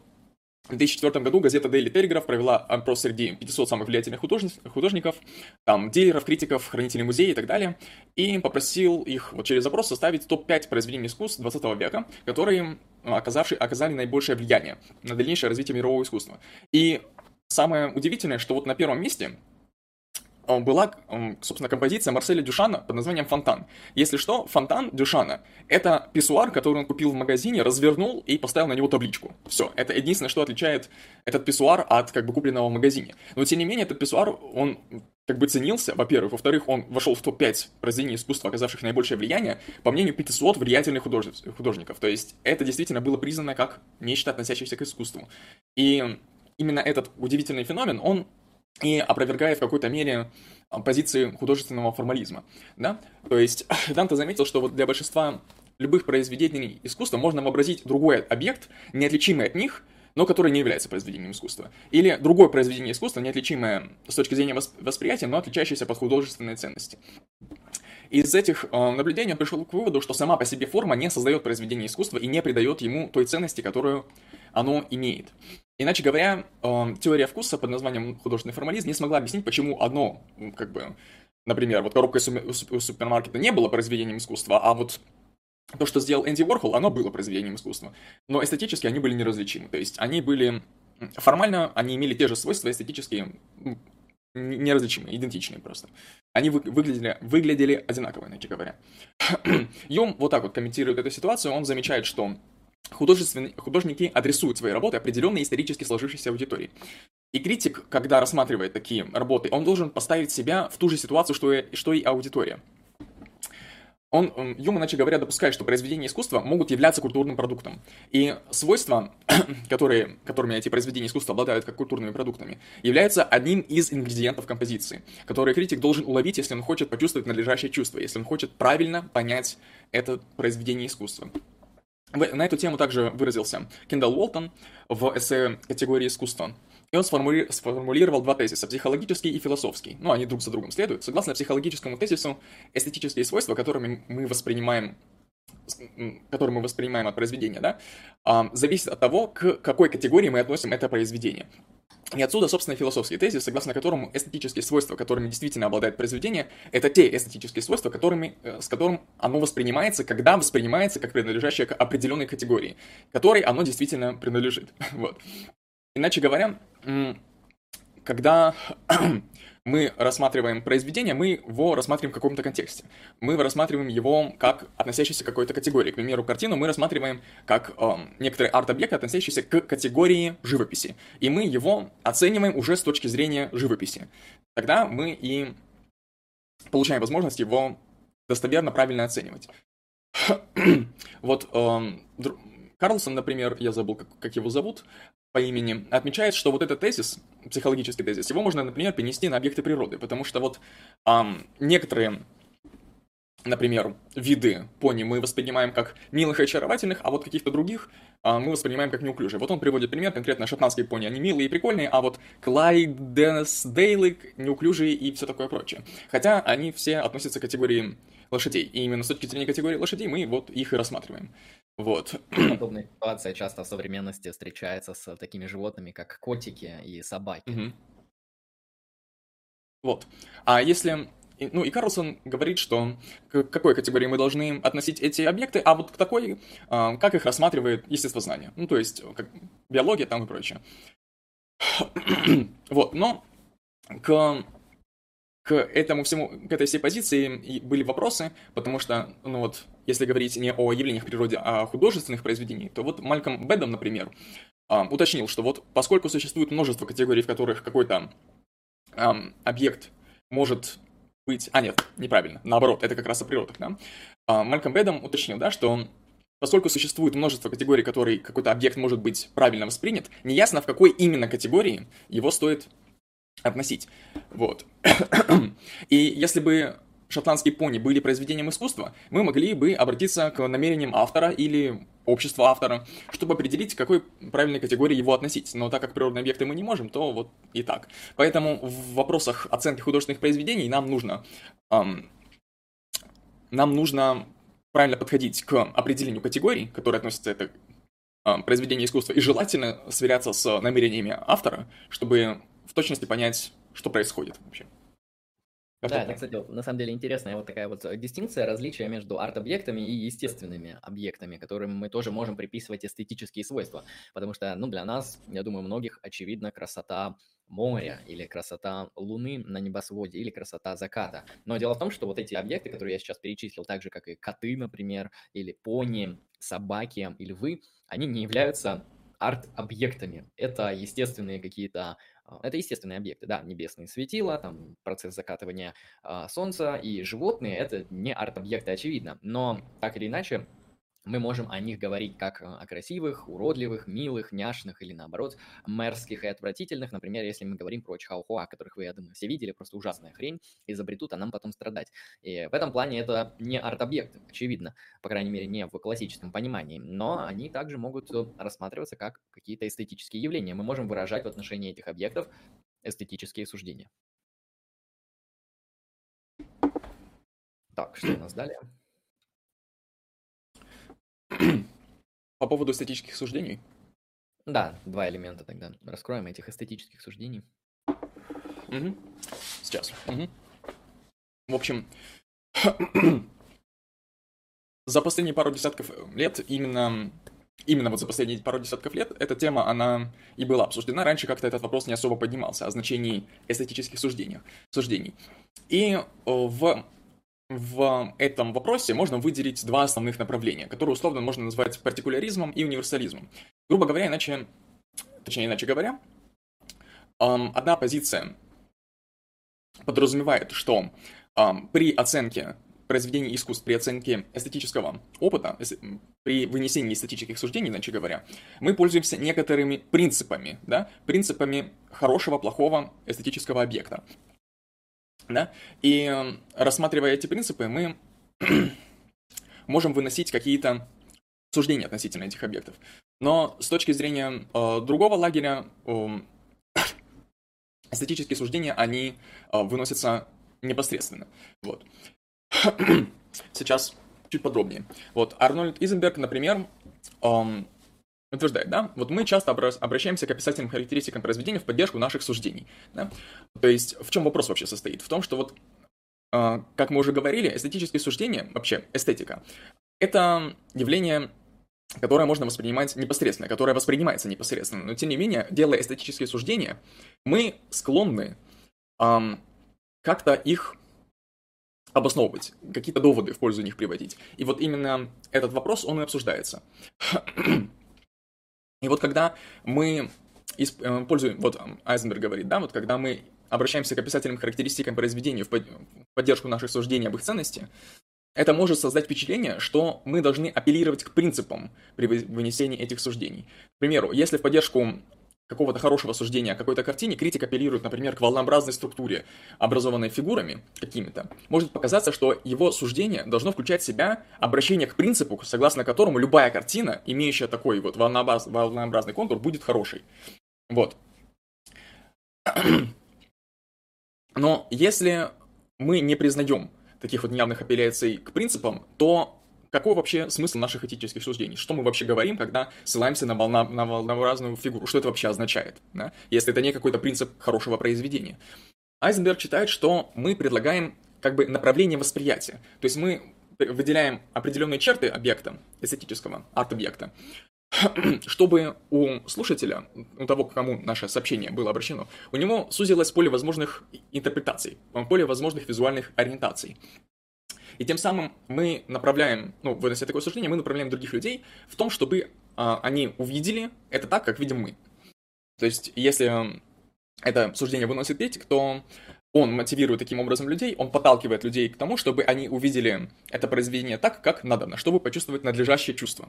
в 2004 году газета Daily Telegraph провела опрос среди 500 самых влиятельных художников, там, дилеров, критиков, хранителей музея и так далее, и попросил их вот через запрос составить топ-5 произведений искусств 20 века, которые оказавшие, оказали наибольшее влияние на дальнейшее развитие мирового искусства. И самое удивительное, что вот на первом месте была, собственно, композиция Марселя Дюшана под названием «Фонтан». Если что, фонтан Дюшана — это писсуар, который он купил в магазине, развернул и поставил на него табличку. Все, это единственное, что отличает этот писсуар от как бы купленного в магазине. Но, тем не менее, этот писсуар, он как бы ценился, во-первых. Во-вторых, он вошел в топ-5 произведений искусства, оказавших наибольшее влияние, по мнению 500 влиятельных художников. То есть это действительно было признано как нечто, относящееся к искусству. И именно этот удивительный феномен, он и опровергает в какой-то мере а, позиции художественного формализма, да? То есть Данте заметил, что вот для большинства любых произведений искусства можно вообразить другой объект, неотличимый от них, но который не является произведением искусства. Или другое произведение искусства, неотличимое с точки зрения восприятия, но отличающееся под художественные ценности. Из этих э, наблюдений он пришел к выводу, что сама по себе форма не создает произведение искусства и не придает ему той ценности, которую оно имеет. Иначе говоря, э, теория вкуса под названием художественный формализм не смогла объяснить, почему одно, как бы, например, вот коробка из супермаркета не было произведением искусства, а вот то, что сделал Энди Уорхол, оно было произведением искусства. Но эстетически они были неразличимы. То есть они были... Формально они имели те же свойства эстетические, неразличимые, идентичные просто. Они вы, выглядели, выглядели одинаково, иначе говоря. Юм вот так вот комментирует эту ситуацию, он замечает, что художественные, художники адресуют свои работы определенной исторически сложившейся аудитории. И критик, когда рассматривает такие работы, он должен поставить себя в ту же ситуацию, что и, что и аудитория он, Юм, иначе говоря, допускает, что произведения искусства могут являться культурным продуктом. И свойства, которые, которыми эти произведения искусства обладают как культурными продуктами, являются одним из ингредиентов композиции, которые критик должен уловить, если он хочет почувствовать надлежащее чувство, если он хочет правильно понять это произведение искусства. На эту тему также выразился Кендалл Уолтон в эссе категории искусства. И он сформули... сформулировал два тезиса, психологический и философский. Ну, они друг за другом следуют. Согласно психологическому тезису, эстетические свойства, которыми мы воспринимаем которые мы воспринимаем от произведения, да, зависит от того, к какой категории мы относим это произведение. И отсюда, собственно, философский тезис, согласно которому эстетические свойства, которыми действительно обладает произведение, это те эстетические свойства, которыми, э, с которым оно воспринимается, когда воспринимается как принадлежащее к определенной категории, которой оно действительно принадлежит. Вот. Иначе говоря, когда мы рассматриваем произведение, мы его рассматриваем в каком-то контексте. Мы рассматриваем его как относящийся к какой-то категории. К примеру, картину мы рассматриваем как э, некоторые арт-объекты, относящиеся к категории живописи. И мы его оцениваем уже с точки зрения живописи. Тогда мы и получаем возможность его достоверно, правильно оценивать. вот э, Карлсон, например, я забыл, как, как его зовут, по имени, отмечает, что вот этот тезис, психологический тезис, его можно, например, перенести на объекты природы, потому что вот эм, некоторые, например, виды пони мы воспринимаем как милых и очаровательных, а вот каких-то других э, мы воспринимаем как неуклюжие. Вот он приводит пример, конкретно шотландские пони, они милые и прикольные, а вот Клайденсдейлы неуклюжие и все такое прочее. Хотя они все относятся к категории лошадей, и именно с точки зрения категории лошадей мы вот их и рассматриваем. Вот. Подобная ситуация часто в современности встречается с такими животными, как котики и собаки. Угу. Вот. А если... Ну и Карлсон говорит, что к какой категории мы должны относить эти объекты, а вот к такой, а, как их рассматривает естествознание. Ну то есть как биология там и прочее. вот, но к к этому всему, к этой всей позиции были вопросы, потому что, ну вот, если говорить не о явлениях природе, а о художественных произведениях, то вот Мальком Бэдом, например, а, уточнил, что вот поскольку существует множество категорий, в которых какой-то um, объект может быть... А, нет, неправильно, наоборот, это как раз о природах, да? А, Мальком Бэдом уточнил, да, что поскольку существует множество категорий, которые какой-то объект может быть правильно воспринят, неясно, в какой именно категории его стоит относить. Вот. И если бы шотландские пони были произведением искусства, мы могли бы обратиться к намерениям автора или общества автора, чтобы определить, к какой правильной категории его относить. Но так как природные объекты мы не можем, то вот и так. Поэтому в вопросах оценки художественных произведений нам нужно, эм, нам нужно правильно подходить к определению категорий, которые относятся это э, произведение искусства, и желательно сверяться с намерениями автора, чтобы в точности понять, что происходит вообще. Да, это, кстати, на самом деле интересная вот такая вот дистинкция, различия между арт-объектами и естественными объектами, которым мы тоже можем приписывать эстетические свойства. Потому что, ну, для нас, я думаю, многих очевидна красота моря или красота луны на небосводе или красота заката. Но дело в том, что вот эти объекты, которые я сейчас перечислил, так же как и коты, например, или пони, собаки и львы, они не являются арт-объектами. Это естественные какие-то это естественные объекты, да, небесные светила, там процесс закатывания а, солнца и животные, это не арт-объекты, очевидно. Но так или иначе, мы можем о них говорить как о красивых, уродливых, милых, няшных или наоборот мерзких и отвратительных. Например, если мы говорим про Чхаохуа, которых вы, я думаю, все видели, просто ужасная хрень, изобретут, а нам потом страдать. И в этом плане это не арт-объекты, очевидно, по крайней мере, не в классическом понимании, но они также могут рассматриваться как какие-то эстетические явления. Мы можем выражать в отношении этих объектов эстетические суждения. Так, что у нас далее? По поводу эстетических суждений. Да, два элемента тогда. Раскроем этих эстетических суждений. Угу. Сейчас. Угу. В общем, за последние пару десятков лет именно именно вот за последние пару десятков лет эта тема, она и была обсуждена. Раньше как-то этот вопрос не особо поднимался о значении эстетических суждений. суждений. И в, в этом вопросе можно выделить два основных направления, которые условно можно назвать партикуляризмом и универсализмом. Грубо говоря, иначе, точнее, иначе говоря, одна позиция подразумевает, что при оценке произведений искусств, при оценке эстетического опыта, при вынесении эстетических суждений, иначе говоря, мы пользуемся некоторыми принципами, да, принципами хорошего, плохого эстетического объекта. Да? И рассматривая эти принципы, мы можем выносить какие-то суждения относительно этих объектов. Но с точки зрения э, другого лагеря, э, эстетические суждения, они э, выносятся непосредственно. Вот. Сейчас чуть подробнее. Вот Арнольд Изенберг, например, эм, утверждает, да, вот мы часто обращаемся к описательным характеристикам произведения в поддержку наших суждений. Да? То есть в чем вопрос вообще состоит? В том, что вот, э, как мы уже говорили, эстетические суждения, вообще эстетика, это явление которое можно воспринимать непосредственно, которое воспринимается непосредственно. Но тем не менее, делая эстетические суждения, мы склонны эм, как-то их обосновывать, какие-то доводы в пользу них приводить. И вот именно этот вопрос, он и обсуждается. И вот когда мы э, пользуем, вот Айзенберг говорит, да, вот когда мы обращаемся к описательным характеристикам произведения в поддержку наших суждений об их ценности, это может создать впечатление, что мы должны апеллировать к принципам при вынесении этих суждений. К примеру, если в поддержку какого-то хорошего суждения о какой-то картине, критик апеллирует, например, к волнообразной структуре, образованной фигурами какими-то, может показаться, что его суждение должно включать в себя обращение к принципу, согласно которому любая картина, имеющая такой вот волнообраз... волнообразный контур, будет хорошей. Вот. Но если мы не признаем таких вот явных апелляций к принципам, то какой вообще смысл наших этических суждений? Что мы вообще говорим, когда ссылаемся на, волна, на волнообразную фигуру? Что это вообще означает? Да? Если это не какой-то принцип хорошего произведения. Айзенберг считает, что мы предлагаем как бы направление восприятия. То есть мы выделяем определенные черты объекта, эстетического арт-объекта, чтобы у слушателя, у того, к кому наше сообщение было обращено, у него сузилось поле возможных интерпретаций, поле возможных визуальных ориентаций. И тем самым мы направляем, ну, вынося такое суждение, мы направляем других людей в том, чтобы а, они увидели это так, как видим мы. То есть, если это суждение выносит критик, то он мотивирует таким образом людей, он подталкивает людей к тому, чтобы они увидели это произведение так, как надо, чтобы почувствовать надлежащее чувство.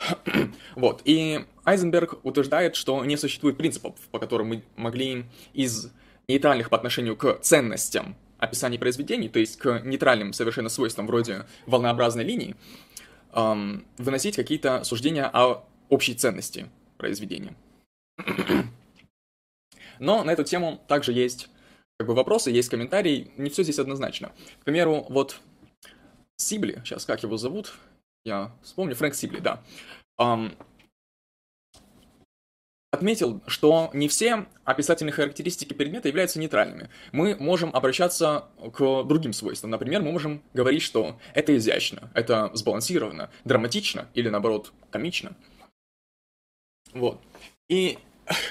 Вот, и Айзенберг утверждает, что не существует принципов, по которым мы могли из нейтральных по отношению к ценностям описании произведений, то есть к нейтральным совершенно свойствам вроде волнообразной линии, эм, выносить какие-то суждения о общей ценности произведения. Но на эту тему также есть как бы вопросы, есть комментарии, не все здесь однозначно. К примеру, вот Сибли, сейчас как его зовут, я вспомню, Фрэнк Сибли, да. Um, отметил, что не все описательные характеристики предмета являются нейтральными. Мы можем обращаться к другим свойствам. Например, мы можем говорить, что это изящно, это сбалансировано, драматично или, наоборот, комично. Вот. И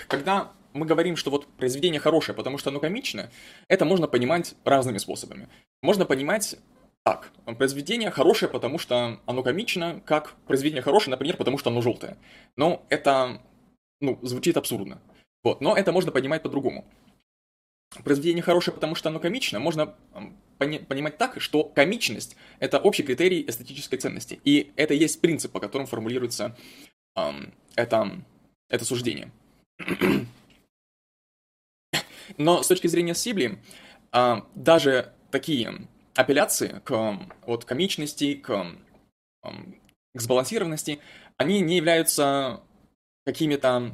когда мы говорим, что вот произведение хорошее, потому что оно комичное, это можно понимать разными способами. Можно понимать так, произведение хорошее, потому что оно комично, как произведение хорошее, например, потому что оно желтое. Но это ну, звучит абсурдно. Вот, но это можно понимать по-другому. Произведение хорошее, потому что оно комично, можно пони- понимать так, что комичность — это общий критерий эстетической ценности. И это есть принцип, по которому формулируется эм, это, это суждение. Но с точки зрения Сибли, э, даже такие апелляции к вот, комичности, к, э, к сбалансированности, они не являются какими-то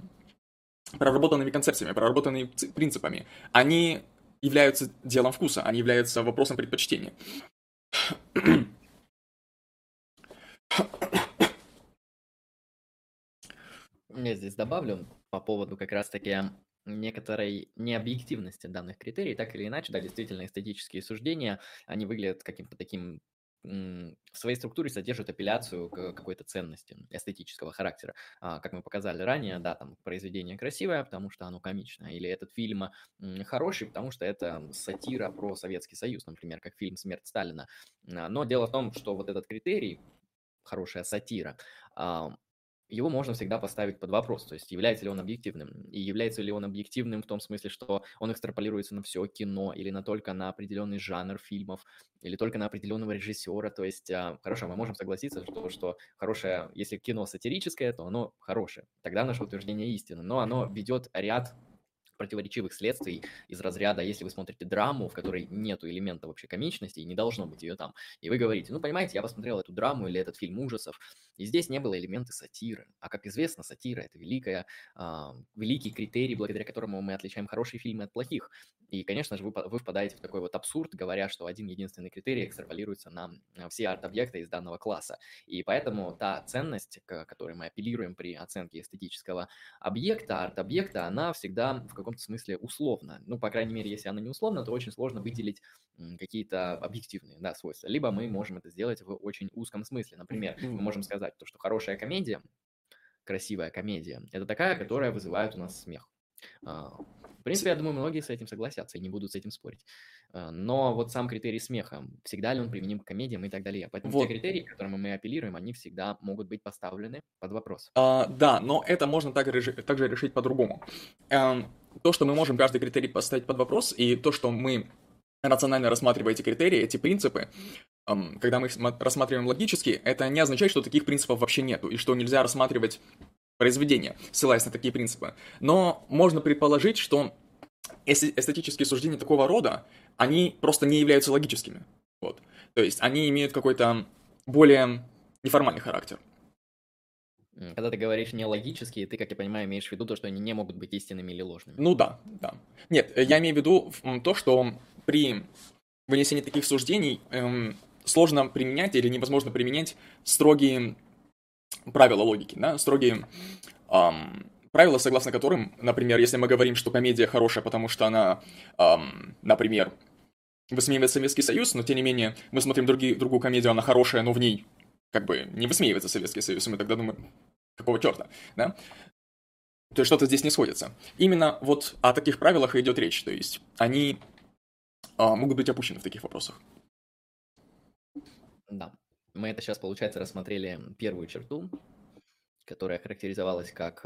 проработанными концепциями, проработанными принципами. Они являются делом вкуса, они являются вопросом предпочтения. Я здесь добавлю по поводу как раз-таки некоторой необъективности данных критерий, так или иначе, да, действительно, эстетические суждения, они выглядят каким-то таким в своей структуре содержат апелляцию к какой-то ценности эстетического характера. А, как мы показали ранее, да, там произведение красивое, потому что оно комичное, или этот фильм хороший, потому что это сатира про Советский Союз, например, как фильм «Смерть Сталина». А, но дело в том, что вот этот критерий, хорошая сатира, его можно всегда поставить под вопрос, то есть является ли он объективным, и является ли он объективным в том смысле, что он экстраполируется на все кино или на только на определенный жанр фильмов, или только на определенного режиссера, то есть, а, хорошо, мы можем согласиться, что, что хорошее, если кино сатирическое, то оно хорошее, тогда наше утверждение истинно, но оно ведет ряд противоречивых следствий из разряда, если вы смотрите драму, в которой нету элемента вообще комичности, и не должно быть ее там, и вы говорите, ну, понимаете, я посмотрел эту драму или этот фильм ужасов, и здесь не было элемента сатиры. А как известно, сатира – это великая, э, великий критерий, благодаря которому мы отличаем хорошие фильмы от плохих. И, конечно же, вы, вы впадаете в такой вот абсурд, говоря, что один единственный критерий экстраполируется на все арт-объекты из данного класса. И поэтому та ценность, к которой мы апеллируем при оценке эстетического объекта, арт-объекта, она всегда в каком-то смысле условна. Ну, по крайней мере, если она не условна, то очень сложно выделить какие-то объективные да, свойства. Либо мы можем это сделать в очень узком смысле. Например, мы можем сказать то, что хорошая комедия, красивая комедия, это такая, которая вызывает у нас смех. А, в принципе, я думаю, многие с этим согласятся и не будут с этим спорить. А, но вот сам критерий смеха, всегда ли он применим к комедиям и так далее. Поэтому вот. те критерии, к которым мы апеллируем, они всегда могут быть поставлены под вопрос. А, да, но это можно также, также решить по-другому. То, что мы можем каждый критерий поставить под вопрос, и то, что мы рационально рассматривая эти критерии, эти принципы, когда мы их рассматриваем логически, это не означает, что таких принципов вообще нету, и что нельзя рассматривать произведения, ссылаясь на такие принципы. Но можно предположить, что эстетические суждения такого рода, они просто не являются логическими. Вот. То есть они имеют какой-то более неформальный характер. Когда ты говоришь нелогические, ты, как я понимаю, имеешь в виду то, что они не могут быть истинными или ложными. Ну да, да. Нет, я имею в виду то, что при вынесении таких суждений эм, сложно применять или невозможно применять строгие правила логики, да, строгие эм, правила, согласно которым, например, если мы говорим, что комедия хорошая, потому что она, эм, например, высмеивает Советский Союз, но тем не менее мы смотрим другие, другую комедию, она хорошая, но в ней как бы не высмеивается Советский Союз, и мы тогда думаем, какого черта, да? То есть что-то здесь не сходится. Именно вот о таких правилах и идет речь, то есть они а, могут быть опущены в таких вопросах. Да. Мы это сейчас, получается, рассмотрели первую черту, которая характеризовалась как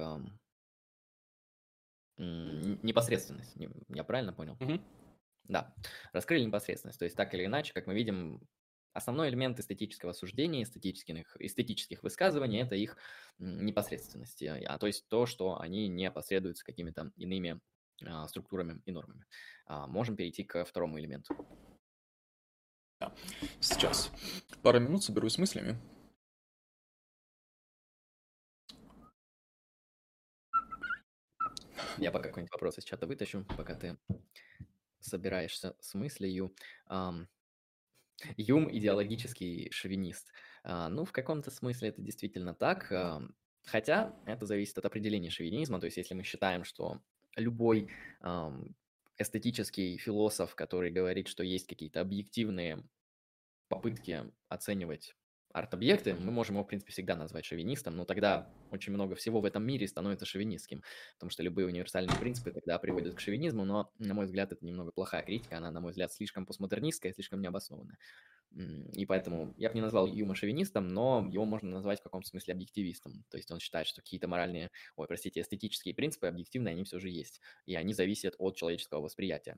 непосредственность. Я правильно понял? Угу. Да, раскрыли непосредственность. То есть так или иначе, как мы видим, основной элемент эстетического суждения, эстетических, эстетических высказываний – это их непосредственность, а то есть то, что они не посредуются какими-то иными а, структурами и нормами. А, можем перейти к второму элементу. Сейчас пару минут соберусь с мыслями. Я пока какой-нибудь вопрос из чата вытащу, пока ты собираешься с мыслью. Юм идеологический шовинист. А, ну, в каком-то смысле это действительно так. Хотя это зависит от определения шовинизма. То есть, если мы считаем, что любой эстетический философ, который говорит, что есть какие-то объективные попытки оценивать арт-объекты, мы можем его, в принципе, всегда назвать шовинистом, но тогда очень много всего в этом мире становится шовинистским, потому что любые универсальные принципы тогда приводят к шовинизму, но, на мой взгляд, это немного плохая критика, она, на мой взгляд, слишком постмодернистская, слишком необоснованная. И поэтому я бы не назвал Юма шовинистом, но его можно назвать в каком-то смысле объективистом. То есть он считает, что какие-то моральные, ой, простите, эстетические принципы объективные, они все же есть, и они зависят от человеческого восприятия.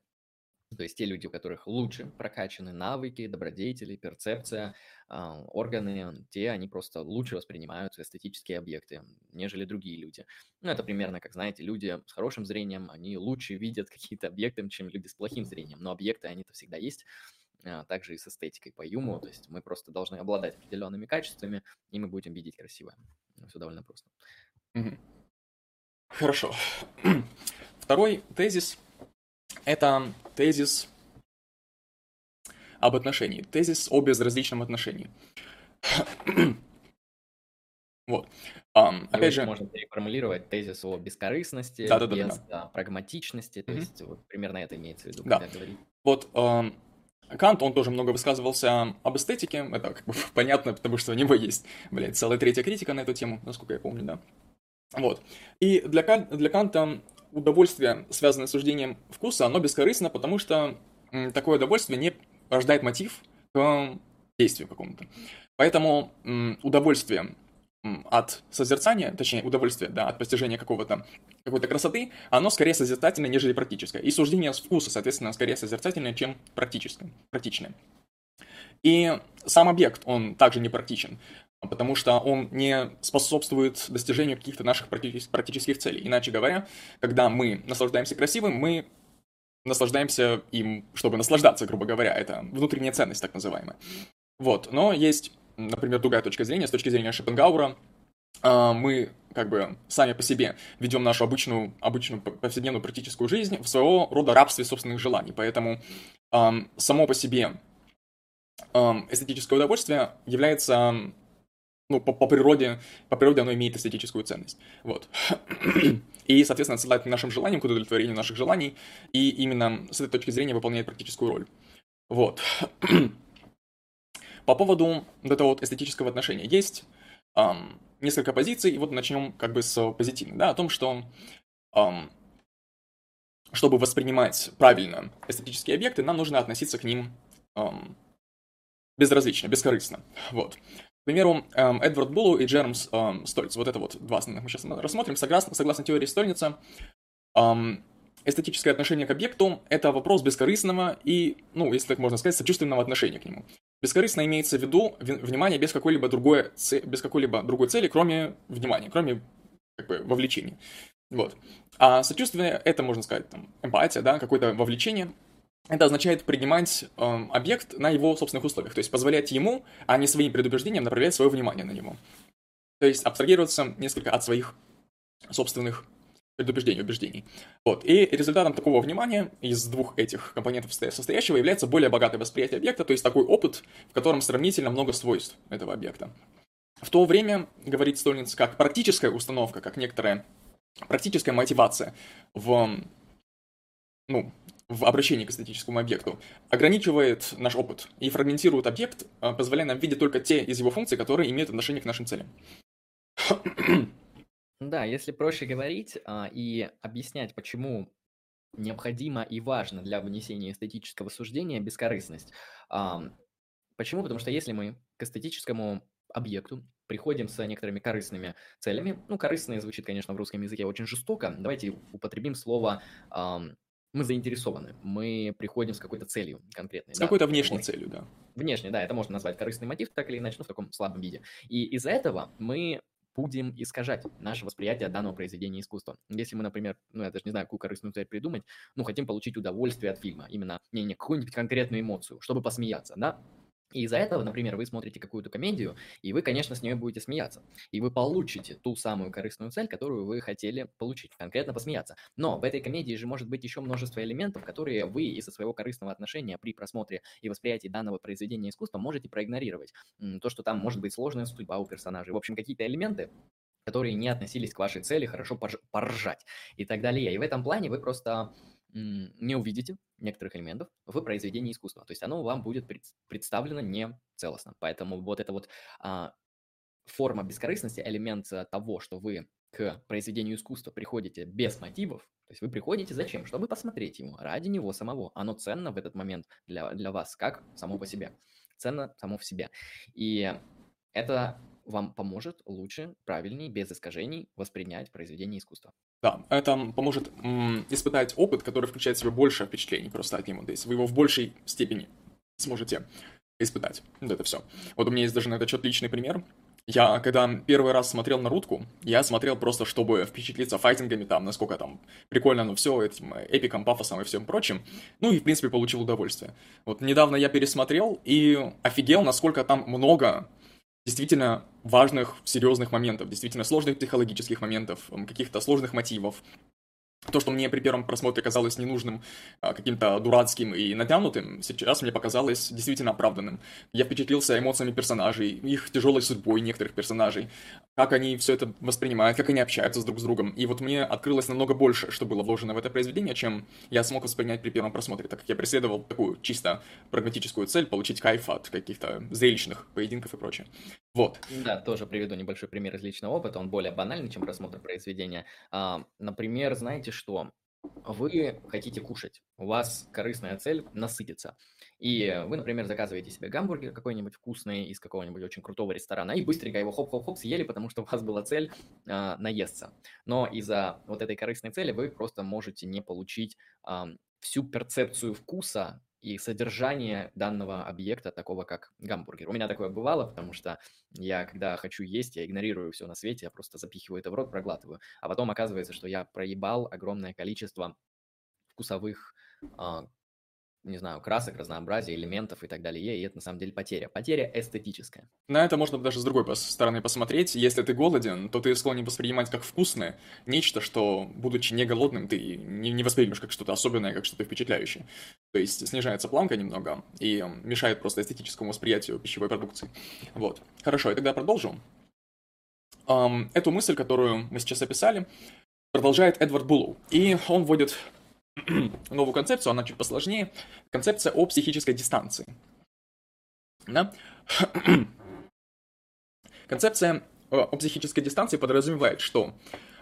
То есть те люди, у которых лучше прокачаны навыки, добродетели, перцепция, э, органы, те они просто лучше воспринимают эстетические объекты, нежели другие люди. Ну, это примерно, как знаете, люди с хорошим зрением, они лучше видят какие-то объекты, чем люди с плохим зрением, но объекты, они-то всегда есть, а также и с эстетикой по юму, то есть мы просто должны обладать определенными качествами, и мы будем видеть красивое. Все довольно просто. Хорошо. Второй тезис – это тезис об отношении, тезис о безразличном отношении. вот. Um, опять же... Можно переформулировать тезис о бескорыстности, да, да, да, без да, да. прагматичности, то mm-hmm. есть вот примерно это имеется в виду, да. Вот um, Кант, он тоже много высказывался об эстетике, это как бы понятно, потому что у него есть, блядь, целая третья критика на эту тему, насколько я помню, да. Вот. И для, для Канта удовольствие, связанное с суждением вкуса, оно бескорыстно, потому что такое удовольствие не рождает мотив к действию какому-то. Поэтому удовольствие от созерцания, точнее, удовольствие, да, от постижения какого-то, какой-то красоты, оно скорее созерцательное, нежели практическое. И суждение вкуса, соответственно, скорее созерцательное, чем практическое, практичное. И сам объект, он также не практичен, потому что он не способствует достижению каких-то наших практических целей. Иначе говоря, когда мы наслаждаемся красивым, мы наслаждаемся им, чтобы наслаждаться, грубо говоря. Это внутренняя ценность, так называемая. Вот, но есть например, другая точка зрения, с точки зрения Шопенгауэра, а, мы как бы сами по себе ведем нашу обычную, обычную повседневную практическую жизнь в своего рода рабстве собственных желаний. Поэтому само по себе эстетическое удовольствие является, ну, по, по природе, по природе оно имеет эстетическую ценность. Вот. И, соответственно, отсылает к нашим желаниям, к удовлетворению наших желаний, и именно с этой точки зрения выполняет практическую роль. Вот. По поводу вот этого вот эстетического отношения есть эм, несколько позиций, и вот начнем как бы с позитивной, да, о том, что эм, чтобы воспринимать правильно эстетические объекты, нам нужно относиться к ним эм, безразлично, бескорыстно, вот. К примеру, эм, Эдвард Буллу и Джермс эм, Стольц, вот это вот два основных мы сейчас рассмотрим, согласно, согласно теории Стольница, эм, эстетическое отношение к объекту – это вопрос бескорыстного и, ну, если так можно сказать, сочувственного отношения к нему. Бескорыстно имеется в виду внимание без какой-либо другой, без какой-либо другой цели, кроме внимания, кроме как бы вовлечения. Вот. А сочувствие – это, можно сказать, там, эмпатия, да, какое-то вовлечение. Это означает принимать э, объект на его собственных условиях, то есть позволять ему, а не своим предубеждением направлять свое внимание на него. То есть абстрагироваться несколько от своих собственных предубеждений, убеждений. Вот. И результатом такого внимания из двух этих компонентов состоящего является более богатое восприятие объекта, то есть такой опыт, в котором сравнительно много свойств этого объекта. В то время, говорит Стольниц, как практическая установка, как некоторая практическая мотивация в, ну, в обращении к эстетическому объекту, ограничивает наш опыт и фрагментирует объект, а, позволяя нам видеть только те из его функций, которые имеют отношение к нашим целям. Да, если проще говорить а, и объяснять, почему необходимо и важно для внесения эстетического суждения бескорыстность. Почему? Потому что если мы к эстетическому объекту приходим с некоторыми корыстными целями, ну, корыстные звучит, конечно, в русском языке очень жестоко, давайте употребим слово мы заинтересованы, мы приходим с какой-то целью конкретной. С да? какой-то внешней целью, да. Внешне, да, это можно назвать корыстный мотив, так или иначе, ну, в таком слабом виде. И из-за этого мы будем искажать наше восприятие данного произведения искусства. Если мы, например, ну, я даже не знаю, какую корыстную цель придумать, ну, хотим получить удовольствие от фильма, именно не, не какую-нибудь конкретную эмоцию, чтобы посмеяться, да, и из-за этого, например, вы смотрите какую-то комедию, и вы, конечно, с нее будете смеяться. И вы получите ту самую корыстную цель, которую вы хотели получить, конкретно посмеяться. Но в этой комедии же может быть еще множество элементов, которые вы из-за своего корыстного отношения при просмотре и восприятии данного произведения искусства можете проигнорировать. То, что там может быть сложная судьба у персонажей. В общем, какие-то элементы, которые не относились к вашей цели, хорошо поржать и так далее. И в этом плане вы просто не увидите некоторых элементов в произведении искусства. То есть оно вам будет представлено не целостно. Поэтому вот эта вот а, форма бескорыстности, элемент э, того, что вы к произведению искусства приходите без мотивов, то есть вы приходите зачем? Чтобы посмотреть его, ради него самого. Оно ценно в этот момент для, для вас, как само по себе. Ценно само в себе. И это вам поможет лучше, правильнее, без искажений воспринять произведение искусства. Да, это поможет м, испытать опыт, который включает в себя больше впечатлений просто от него. То есть вы его в большей степени сможете испытать. Вот это все. Вот у меня есть даже на этот счет личный пример. Я, когда первый раз смотрел на Рудку, я смотрел просто, чтобы впечатлиться файтингами, там, насколько там прикольно, ну, все, этим эпиком, пафосом и всем прочим. Ну, и, в принципе, получил удовольствие. Вот недавно я пересмотрел и офигел, насколько там много действительно важных, серьезных моментов, действительно сложных психологических моментов, каких-то сложных мотивов. То, что мне при первом просмотре казалось ненужным, а, каким-то дурацким и натянутым, сейчас мне показалось действительно оправданным. Я впечатлился эмоциями персонажей, их тяжелой судьбой некоторых персонажей, как они все это воспринимают, как они общаются с друг с другом. И вот мне открылось намного больше, что было вложено в это произведение, чем я смог воспринять при первом просмотре, так как я преследовал такую чисто прагматическую цель, получить кайф от каких-то зрелищных поединков и прочее. Вот. Да, тоже приведу небольшой пример из личного опыта, он более банальный, чем просмотр произведения. А, например, знаете что? Вы хотите кушать, у вас корыстная цель насытиться. И вы, например, заказываете себе гамбургер какой-нибудь вкусный из какого-нибудь очень крутого ресторана и быстренько его хоп-хоп-хоп съели, потому что у вас была цель э, наесться. Но из-за вот этой корыстной цели вы просто можете не получить э, всю перцепцию вкуса и содержание данного объекта, такого как гамбургер. У меня такое бывало, потому что я, когда хочу есть, я игнорирую все на свете, я просто запихиваю это в рот, проглатываю. А потом оказывается, что я проебал огромное количество вкусовых а, не знаю, красок, разнообразия, элементов и так далее, и это на самом деле потеря. Потеря эстетическая. На это можно даже с другой стороны посмотреть. Если ты голоден, то ты склонен воспринимать как вкусное нечто, что, будучи не голодным, ты не, воспримешь как что-то особенное, как что-то впечатляющее. То есть снижается планка немного и мешает просто эстетическому восприятию пищевой продукции. Вот. Хорошо, я тогда продолжу. Эту мысль, которую мы сейчас описали, продолжает Эдвард Буллоу. И он вводит новую концепцию, она чуть посложнее. Концепция о психической дистанции. Да? Концепция э, о психической дистанции подразумевает, что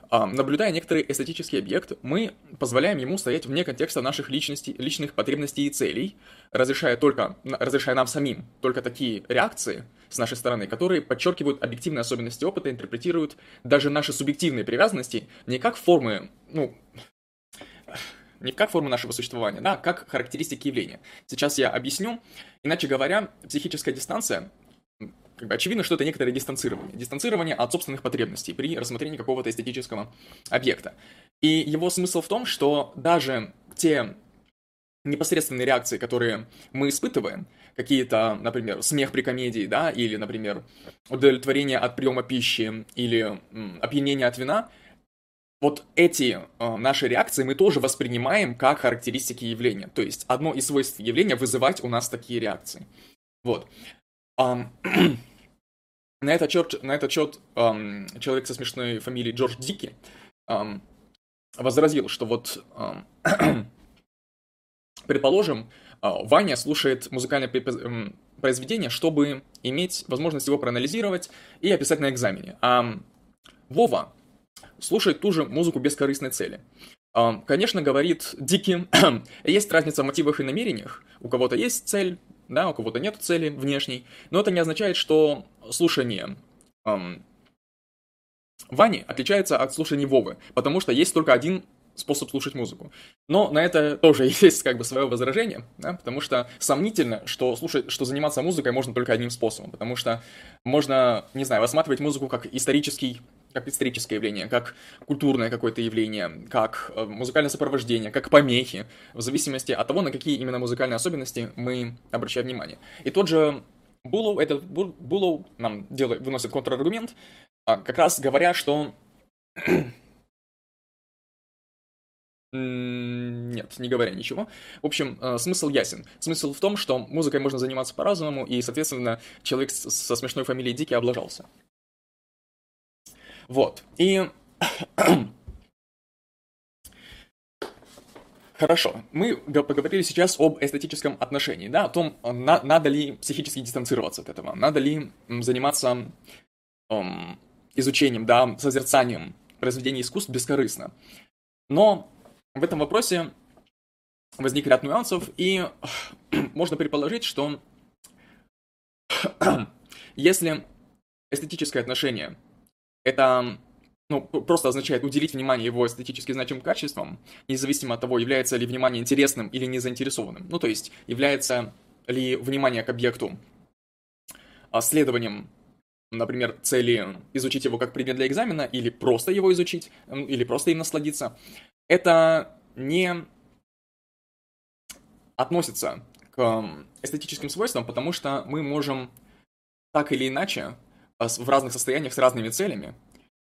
а, наблюдая некоторый эстетический объект, мы позволяем ему стоять вне контекста наших личностей, личных потребностей и целей, разрешая, только, разрешая нам самим только такие реакции с нашей стороны, которые подчеркивают объективные особенности опыта, интерпретируют даже наши субъективные привязанности не как формы, ну, не как форма нашего существования, да, а как характеристики явления. Сейчас я объясню. Иначе говоря, психическая дистанция как бы очевидно, что это некоторое дистанцирование. Дистанцирование от собственных потребностей при рассмотрении какого-то эстетического объекта. И его смысл в том, что даже те непосредственные реакции, которые мы испытываем, какие-то, например, смех при комедии, да, или, например, удовлетворение от приема пищи, или м, опьянение от вина, вот эти э, наши реакции мы тоже воспринимаем как характеристики явления. То есть одно из свойств явления вызывать у нас такие реакции. Вот. На этот счет, на этот счет um, человек со смешной фамилией Джордж Дики um, возразил, что вот, um, предположим, uh, Ваня слушает музыкальное произведение, чтобы иметь возможность его проанализировать и описать на экзамене. А Вова слушает ту же музыку без корыстной цели. Конечно, говорит Дики, есть разница в мотивах и намерениях. У кого-то есть цель, да, у кого-то нет цели внешней, но это не означает, что слушание эм, Вани отличается от слушания Вовы, потому что есть только один способ слушать музыку. Но на это тоже есть как бы свое возражение, да, потому что сомнительно, что слушать, что заниматься музыкой можно только одним способом, потому что можно, не знаю, рассматривать музыку как исторический как историческое явление, как культурное какое-то явление, как э, музыкальное сопровождение, как помехи, в зависимости от того, на какие именно музыкальные особенности мы обращаем внимание. И тот же Буллоу, этот Буллоу нам делает, выносит контраргумент, а, как раз говоря, что нет, не говоря ничего. В общем, э, смысл ясен. Смысл в том, что музыкой можно заниматься по-разному, и, соответственно, человек со смешной фамилией Дики облажался. Вот. И... Хорошо, мы поговорили сейчас об эстетическом отношении, да, о том, на, надо ли психически дистанцироваться от этого, надо ли заниматься эм, изучением, да, созерцанием произведений искусств бескорыстно. Но в этом вопросе возник ряд нюансов, и можно предположить, что если эстетическое отношение это ну, просто означает уделить внимание его эстетически значимым качествам, независимо от того, является ли внимание интересным или незаинтересованным. Ну, то есть, является ли внимание к объекту следованием, например, цели изучить его как предмет для экзамена, или просто его изучить, или просто им насладиться. Это не относится к эстетическим свойствам, потому что мы можем так или иначе в разных состояниях с разными целями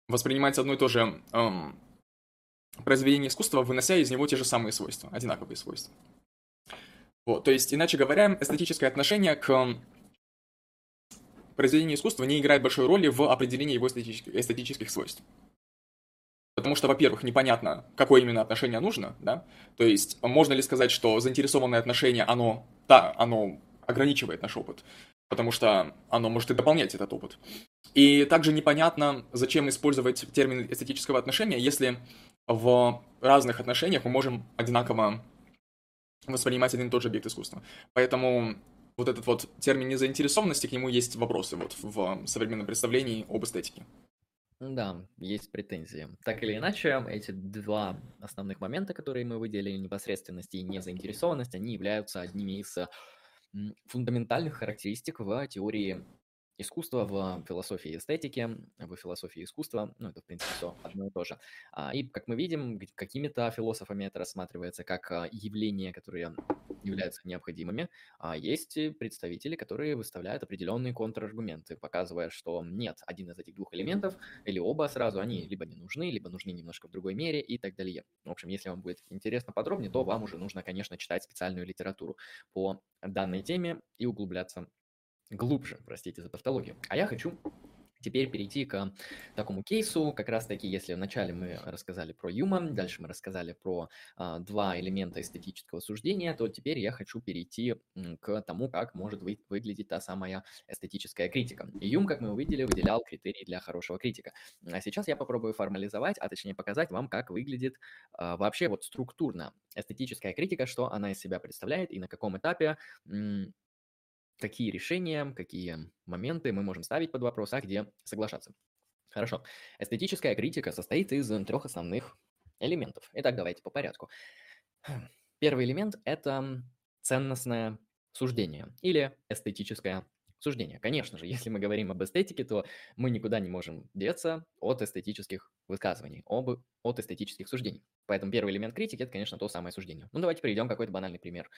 воспринимать одно и то же эм, произведение искусства, вынося из него те же самые свойства, одинаковые свойства. Вот, то есть, иначе говоря, эстетическое отношение к произведению искусства не играет большой роли в определении его эстетических, эстетических свойств. Потому что, во-первых, непонятно, какое именно отношение нужно, да? То есть, можно ли сказать, что заинтересованное отношение, оно, да, оно ограничивает наш опыт, потому что оно может и дополнять этот опыт. И также непонятно, зачем использовать термин эстетического отношения, если в разных отношениях мы можем одинаково воспринимать один и тот же объект искусства. Поэтому вот этот вот термин незаинтересованности, к нему есть вопросы вот в современном представлении об эстетике. Да, есть претензии. Так или иначе, эти два основных момента, которые мы выделили, непосредственность и незаинтересованность, они являются одними из фундаментальных характеристик в теории искусства в философии и эстетике, в философии искусства, ну, это, в принципе, все одно и то же. А, и, как мы видим, какими-то философами это рассматривается как а, явления, которые являются необходимыми, а есть представители, которые выставляют определенные контраргументы, показывая, что нет, один из этих двух элементов или оба сразу, они либо не нужны, либо нужны немножко в другой мере и так далее. В общем, если вам будет интересно подробнее, то вам уже нужно, конечно, читать специальную литературу по данной теме и углубляться глубже, простите за тавтологию. А я хочу теперь перейти к такому кейсу, как раз таки, если вначале мы рассказали про Юма, дальше мы рассказали про а, два элемента эстетического суждения, то теперь я хочу перейти к тому, как может вы, выглядеть та самая эстетическая критика. И Юм, как мы увидели, выделял критерии для хорошего критика. А сейчас я попробую формализовать, а точнее показать вам, как выглядит а, вообще вот структурно эстетическая критика, что она из себя представляет и на каком этапе какие решения, какие моменты мы можем ставить под вопрос, а где соглашаться. Хорошо. Эстетическая критика состоит из трех основных элементов. Итак, давайте по порядку. Первый элемент – это ценностное суждение или эстетическое суждение. Конечно же, если мы говорим об эстетике, то мы никуда не можем деться от эстетических высказываний, об, от эстетических суждений. Поэтому первый элемент критики – это, конечно, то самое суждение. Ну, давайте приведем какой-то банальный пример.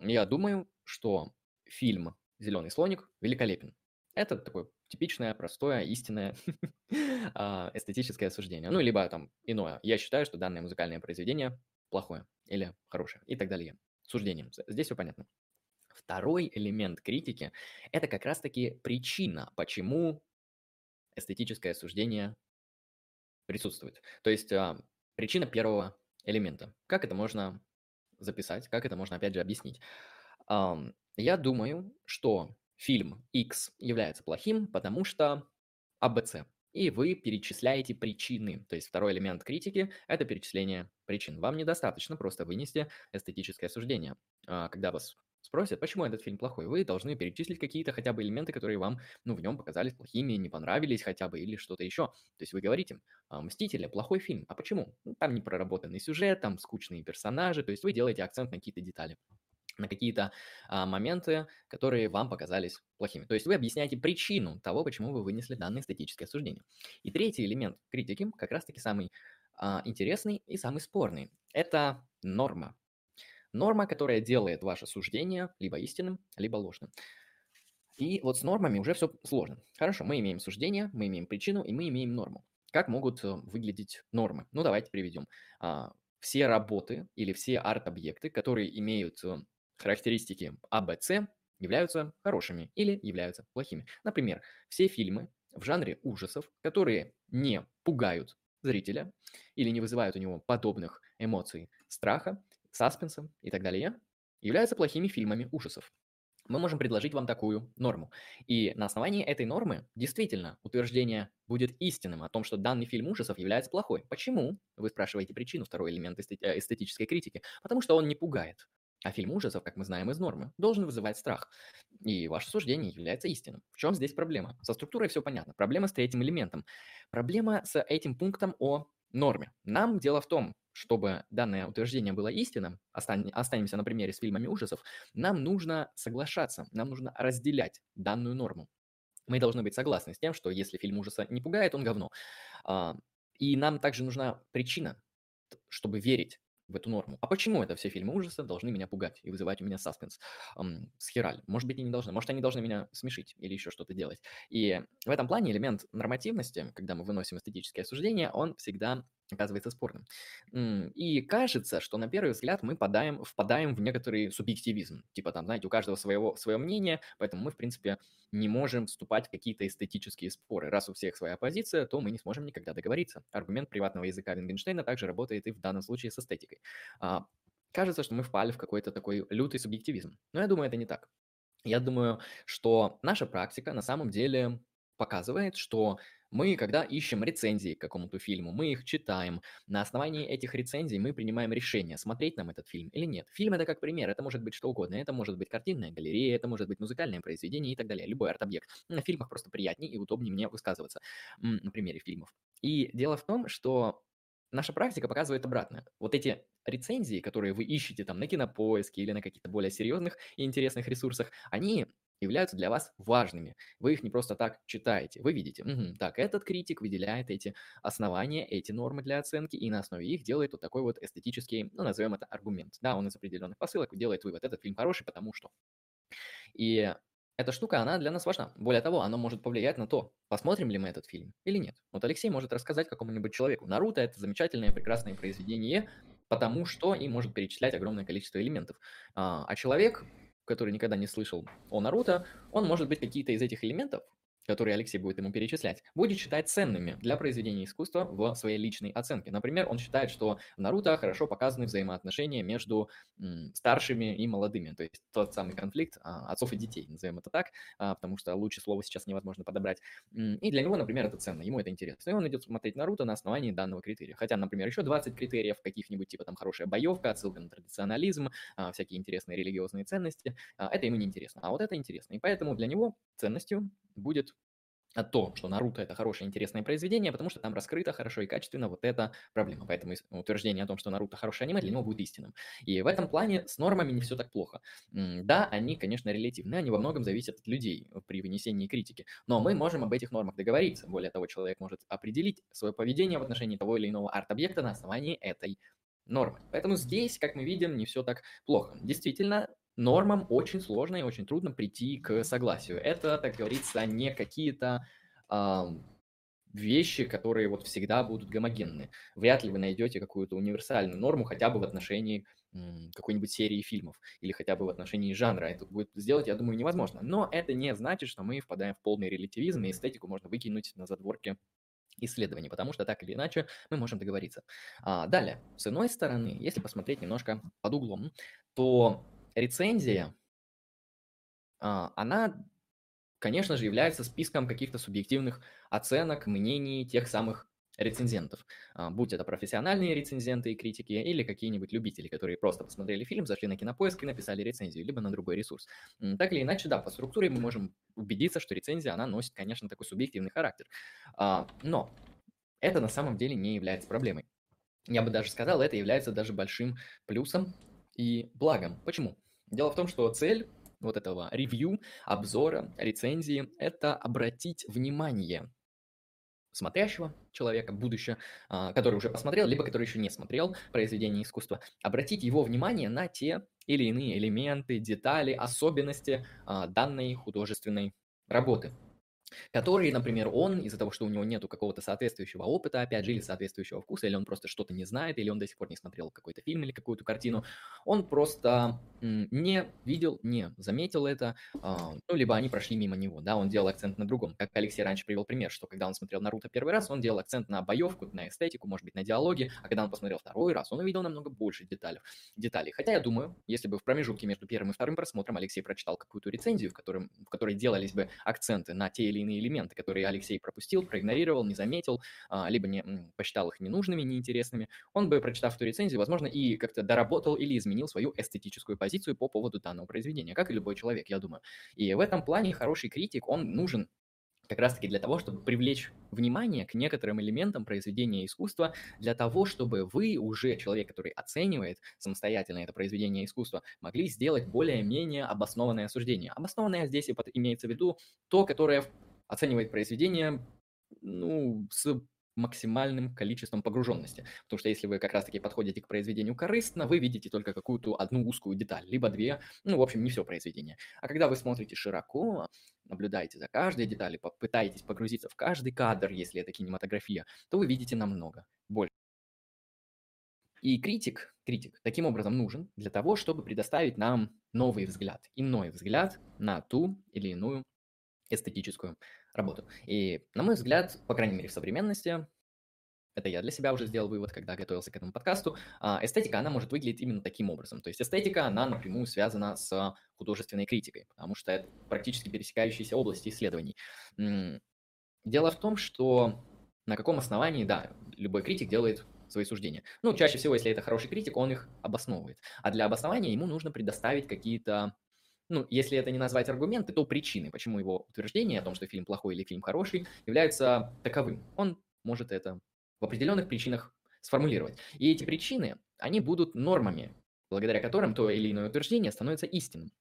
Я думаю, что фильм «Зеленый слоник» великолепен. Это такое типичное, простое, истинное а, эстетическое суждение. Ну, либо там иное. Я считаю, что данное музыкальное произведение плохое или хорошее и так далее. Суждением. Здесь все понятно. Второй элемент критики – это как раз-таки причина, почему эстетическое суждение присутствует. То есть а, причина первого элемента. Как это можно записать, как это можно, опять же, объяснить? Я думаю, что фильм X является плохим, потому что АБЦ. И вы перечисляете причины. То есть второй элемент критики – это перечисление причин. Вам недостаточно просто вынести эстетическое суждение. А, когда вас спросят, почему этот фильм плохой, вы должны перечислить какие-то хотя бы элементы, которые вам ну, в нем показались плохими, не понравились хотя бы или что-то еще. То есть вы говорите, «А, «Мстители» – плохой фильм. А почему? Ну, там не проработанный сюжет, там скучные персонажи. То есть вы делаете акцент на какие-то детали на какие-то а, моменты, которые вам показались плохими. То есть вы объясняете причину того, почему вы вынесли данное эстетическое суждение. И третий элемент критики, как раз-таки самый а, интересный и самый спорный, это норма. Норма, которая делает ваше суждение либо истинным, либо ложным. И вот с нормами уже все сложно. Хорошо, мы имеем суждение, мы имеем причину и мы имеем норму. Как могут э, выглядеть нормы? Ну, давайте приведем. А, все работы или все арт-объекты, которые имеют э, характеристики А, Б, С являются хорошими или являются плохими. Например, все фильмы в жанре ужасов, которые не пугают зрителя или не вызывают у него подобных эмоций страха, саспенса и так далее, являются плохими фильмами ужасов. Мы можем предложить вам такую норму. И на основании этой нормы действительно утверждение будет истинным о том, что данный фильм ужасов является плохой. Почему? Вы спрашиваете причину, второй элемент э, эстетической критики. Потому что он не пугает. А фильм ужасов, как мы знаем из нормы, должен вызывать страх. И ваше суждение является истинным. В чем здесь проблема? Со структурой все понятно. Проблема с третьим элементом. Проблема с этим пунктом о норме. Нам дело в том, чтобы данное утверждение было истинным, останемся на примере с фильмами ужасов, нам нужно соглашаться, нам нужно разделять данную норму. Мы должны быть согласны с тем, что если фильм ужаса не пугает, он говно. А, и нам также нужна причина, чтобы верить в эту норму. А почему это все фильмы ужаса должны меня пугать и вызывать у меня саспенс? Эм, схераль. Может быть, и не должны. Может, они должны меня смешить или еще что-то делать. И в этом плане элемент нормативности, когда мы выносим эстетическое осуждение, он всегда оказывается спорным. И кажется, что на первый взгляд мы подаем, впадаем в некоторый субъективизм. Типа там, знаете, у каждого своего, свое мнение, поэтому мы, в принципе, не можем вступать в какие-то эстетические споры. Раз у всех своя позиция, то мы не сможем никогда договориться. Аргумент приватного языка Вингенштейна также работает и в данном случае с эстетикой. А, кажется, что мы впали в какой-то такой лютый субъективизм. Но я думаю, это не так. Я думаю, что наша практика на самом деле показывает, что мы, когда ищем рецензии к какому-то фильму, мы их читаем. На основании этих рецензий мы принимаем решение, смотреть нам этот фильм или нет. Фильм это как пример, это может быть что угодно. Это может быть картинная галерея, это может быть музыкальное произведение и так далее. Любой арт-объект. На фильмах просто приятнее и удобнее мне высказываться на примере фильмов. И дело в том, что наша практика показывает обратное. Вот эти рецензии, которые вы ищете там на кинопоиске или на каких-то более серьезных и интересных ресурсах, они являются для вас важными. Вы их не просто так читаете. Вы видите, угу, так, этот критик выделяет эти основания, эти нормы для оценки, и на основе их делает вот такой вот эстетический, ну, назовем это аргумент. Да, он из определенных посылок делает вывод, этот фильм хороший, потому что. И эта штука, она для нас важна. Более того, она может повлиять на то, посмотрим ли мы этот фильм или нет. Вот Алексей может рассказать какому-нибудь человеку. Наруто – это замечательное, прекрасное произведение, потому что и может перечислять огромное количество элементов. А, а человек который никогда не слышал о Наруто, он, может быть, какие-то из этих элементов которые Алексей будет ему перечислять, будет считать ценными для произведения искусства в своей личной оценке. Например, он считает, что в Наруто хорошо показаны взаимоотношения между старшими и молодыми, то есть тот самый конфликт а, отцов и детей, назовем это так, а, потому что лучше слова сейчас невозможно подобрать. И для него, например, это ценно, ему это интересно. И он идет смотреть Наруто на основании данного критерия. Хотя, например, еще 20 критериев каких-нибудь, типа там хорошая боевка, отсылка на традиционализм, а, всякие интересные религиозные ценности, это ему не интересно. А вот это интересно. И поэтому для него ценностью будет то, что Наруто это хорошее, интересное произведение, потому что там раскрыто хорошо и качественно вот эта проблема. Поэтому утверждение о том, что Наруто хорошее аниме, для него будет истинным. И в этом плане с нормами не все так плохо. Да, они, конечно, релятивны, они во многом зависят от людей при вынесении критики. Но мы можем об этих нормах договориться. Более того, человек может определить свое поведение в отношении того или иного арт-объекта на основании этой нормы. Поэтому здесь, как мы видим, не все так плохо. Действительно, нормам очень сложно и очень трудно прийти к согласию. Это, так говорится, не какие-то э, вещи, которые вот всегда будут гомогенны. Вряд ли вы найдете какую-то универсальную норму хотя бы в отношении какой-нибудь серии фильмов или хотя бы в отношении жанра. Это будет сделать, я думаю, невозможно. Но это не значит, что мы впадаем в полный релятивизм, и эстетику можно выкинуть на задворке исследований, потому что так или иначе мы можем договориться. А, далее, с иной стороны, если посмотреть немножко под углом, то рецензия, а, она, конечно же, является списком каких-то субъективных оценок, мнений тех самых рецензентов. А, будь это профессиональные рецензенты и критики, или какие-нибудь любители, которые просто посмотрели фильм, зашли на кинопоиск и написали рецензию, либо на другой ресурс. Так или иначе, да, по структуре мы можем убедиться, что рецензия, она носит, конечно, такой субъективный характер. А, но это на самом деле не является проблемой. Я бы даже сказал, это является даже большим плюсом и благом. Почему? Дело в том, что цель вот этого ревью, обзора, рецензии – это обратить внимание смотрящего человека, будущее, а, который уже посмотрел, либо который еще не смотрел произведение искусства, обратить его внимание на те или иные элементы, детали, особенности а, данной художественной работы которые, например, он из-за того, что у него нету какого-то соответствующего опыта, опять же, или соответствующего вкуса, или он просто что-то не знает, или он до сих пор не смотрел какой-то фильм или какую-то картину, он просто не видел, не заметил это, а, ну, либо они прошли мимо него, да, он делал акцент на другом. Как Алексей раньше привел пример, что когда он смотрел Наруто первый раз, он делал акцент на боевку, на эстетику, может быть, на диалоги, а когда он посмотрел второй раз, он увидел намного больше деталей. деталей. Хотя я думаю, если бы в промежутке между первым и вторым просмотром Алексей прочитал какую-то рецензию, в, котором, в которой делались бы акценты на те или иные элементы, которые Алексей пропустил, проигнорировал, не заметил, а, либо не посчитал их ненужными, неинтересными, он бы, прочитав эту рецензию, возможно, и как-то доработал или изменил свою эстетическую позицию по поводу данного произведения, как и любой человек, я думаю. И в этом плане хороший критик, он нужен как раз-таки для того, чтобы привлечь внимание к некоторым элементам произведения искусства, для того, чтобы вы, уже человек, который оценивает самостоятельно это произведение искусства, могли сделать более-менее обоснованное суждение. Обоснованное здесь имеется в виду то, которое оценивает произведение ну, с максимальным количеством погруженности. Потому что если вы как раз-таки подходите к произведению корыстно, вы видите только какую-то одну узкую деталь, либо две, ну, в общем, не все произведение. А когда вы смотрите широко, наблюдаете за каждой деталью, попытаетесь погрузиться в каждый кадр, если это кинематография, то вы видите намного больше. И критик, критик таким образом нужен для того, чтобы предоставить нам новый взгляд, иной взгляд на ту или иную эстетическую работу. И, на мой взгляд, по крайней мере, в современности, это я для себя уже сделал вывод, когда готовился к этому подкасту, а, эстетика, она может выглядеть именно таким образом. То есть эстетика, она напрямую связана с художественной критикой, потому что это практически пересекающиеся области исследований. Дело в том, что на каком основании, да, любой критик делает свои суждения. Ну, чаще всего, если это хороший критик, он их обосновывает. А для обоснования ему нужно предоставить какие-то ну, если это не назвать аргументы, то причины, почему его утверждение о том, что фильм плохой или фильм хороший, является таковым. Он может это в определенных причинах сформулировать. И эти причины, они будут нормами, благодаря которым то или иное утверждение становится истинным.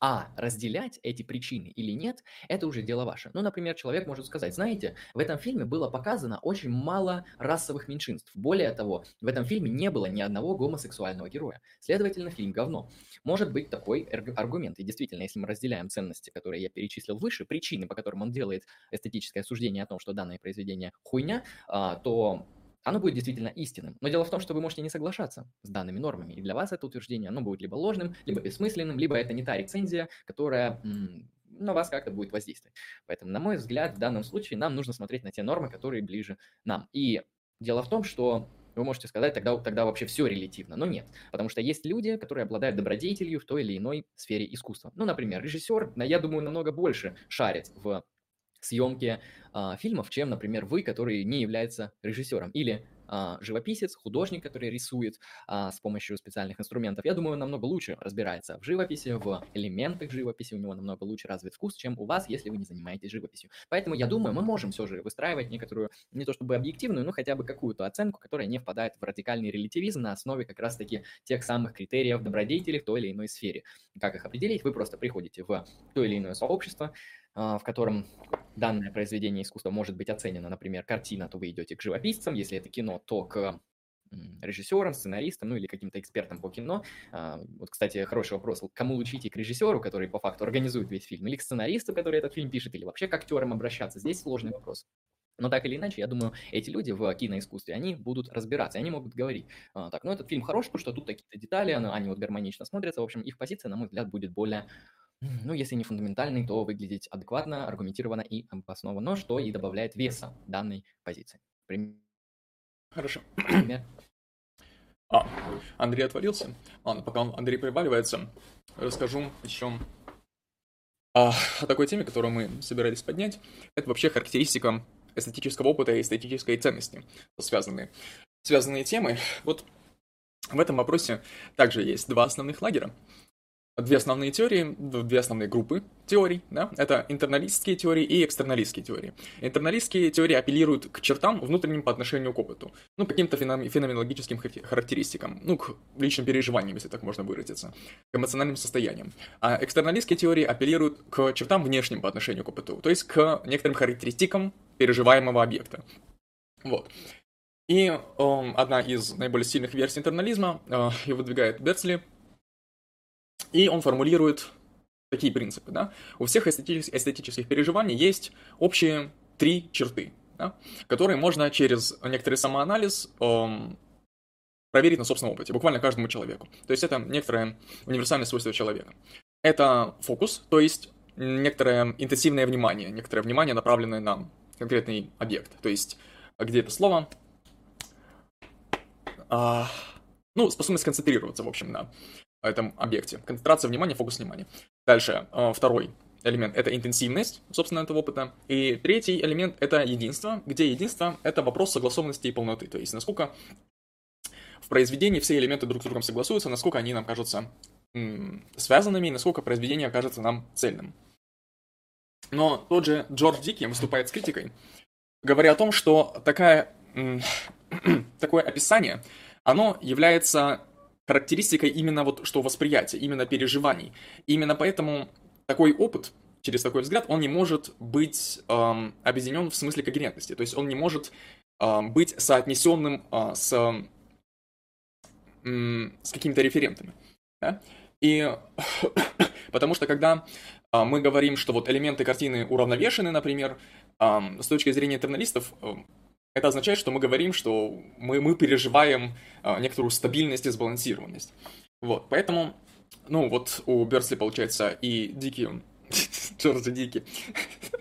А разделять эти причины или нет, это уже дело ваше. Ну, например, человек может сказать, знаете, в этом фильме было показано очень мало расовых меньшинств. Более того, в этом фильме не было ни одного гомосексуального героя. Следовательно, фильм говно. Может быть такой аргумент. И действительно, если мы разделяем ценности, которые я перечислил выше, причины, по которым он делает эстетическое суждение о том, что данное произведение хуйня, а, то оно будет действительно истинным. Но дело в том, что вы можете не соглашаться с данными нормами, и для вас это утверждение, оно будет либо ложным, либо бессмысленным, либо это не та рецензия, которая на вас как-то будет воздействовать. Поэтому, на мой взгляд, в данном случае нам нужно смотреть на те нормы, которые ближе нам. И дело в том, что вы можете сказать, тогда, тогда вообще все релятивно. Но нет, потому что есть люди, которые обладают добродетелью в той или иной сфере искусства. Ну, например, режиссер, я думаю, намного больше шарит в съемки а, фильмов, чем, например, вы, который не является режиссером. Или а, живописец, художник, который рисует а, с помощью специальных инструментов. Я думаю, он намного лучше разбирается в живописи, в элементах живописи, у него намного лучше развит вкус, чем у вас, если вы не занимаетесь живописью. Поэтому я думаю, мы можем все же выстраивать некоторую, не то чтобы объективную, но хотя бы какую-то оценку, которая не впадает в радикальный релятивизм на основе как раз-таки тех самых критериев добродетели в той или иной сфере. Как их определить? Вы просто приходите в то или иное сообщество, в котором данное произведение искусства может быть оценено, например, картина, то вы идете к живописцам, если это кино, то к режиссерам, сценаристам, ну или каким-то экспертам по кино. А, вот, кстати, хороший вопрос. Кому лучше идти к режиссеру, который по факту организует весь фильм, или к сценаристу, который этот фильм пишет, или вообще к актерам обращаться? Здесь сложный вопрос. Но так или иначе, я думаю, эти люди в киноискусстве, они будут разбираться, они могут говорить, а, так, ну этот фильм хорош, потому что тут какие-то детали, они вот гармонично смотрятся. В общем, их позиция, на мой взгляд, будет более ну, если не фундаментальный, то выглядеть адекватно, аргументированно и обоснованно, что и добавляет веса данной позиции. Пример. Хорошо. Пример. А, Андрей отвалился. Ладно, пока он, Андрей приваливается, расскажу еще о, о такой теме, которую мы собирались поднять. Это вообще характеристика эстетического опыта и эстетической ценности, связанные, связанные темы. Вот в этом вопросе также есть два основных лагеря две основные теории, две основные группы теорий, да, это интерналистские теории и экстерналистские теории. Интерналистские теории апеллируют к чертам внутренним по отношению к опыту, ну, каким-то феноменологическим характеристикам, ну, к личным переживаниям, если так можно выразиться, к эмоциональным состояниям. А экстерналистские теории апеллируют к чертам внешним по отношению к опыту, то есть к некоторым характеристикам переживаемого объекта. Вот. И э, одна из наиболее сильных версий интернализма э, ее выдвигает Берцли, и он формулирует такие принципы. Да? У всех эстетических, эстетических переживаний есть общие три черты, да? которые можно через некоторый самоанализ эм, проверить на собственном опыте, буквально каждому человеку. То есть это некоторое универсальное свойство человека. Это фокус, то есть некоторое интенсивное внимание, некоторое внимание, направленное на конкретный объект. То есть где это слово? А, ну, способность концентрироваться, в общем, на этом объекте. Концентрация внимания, фокус внимания. Дальше, э, второй элемент – это интенсивность, собственно, этого опыта. И третий элемент – это единство, где единство – это вопрос согласованности и полноты. То есть, насколько в произведении все элементы друг с другом согласуются, насколько они нам кажутся связанными, и насколько произведение окажется нам цельным. Но тот же Джордж Дики выступает с критикой, говоря о том, что такая, такое описание, оно является характеристикой именно вот что восприятия, именно переживаний. Именно поэтому такой опыт, через такой взгляд, он не может быть эм, объединен в смысле когерентности. То есть он не может эм, быть соотнесенным э, с, э, с какими-то референтами. Да? И потому что когда э, мы говорим, что вот элементы картины уравновешены, например, э, с точки зрения интерналистов, э, это означает, что мы говорим, что мы, мы переживаем а, некоторую стабильность и сбалансированность. Вот, поэтому, ну, вот у Берсли, получается, и Дики, Джорджа Дики,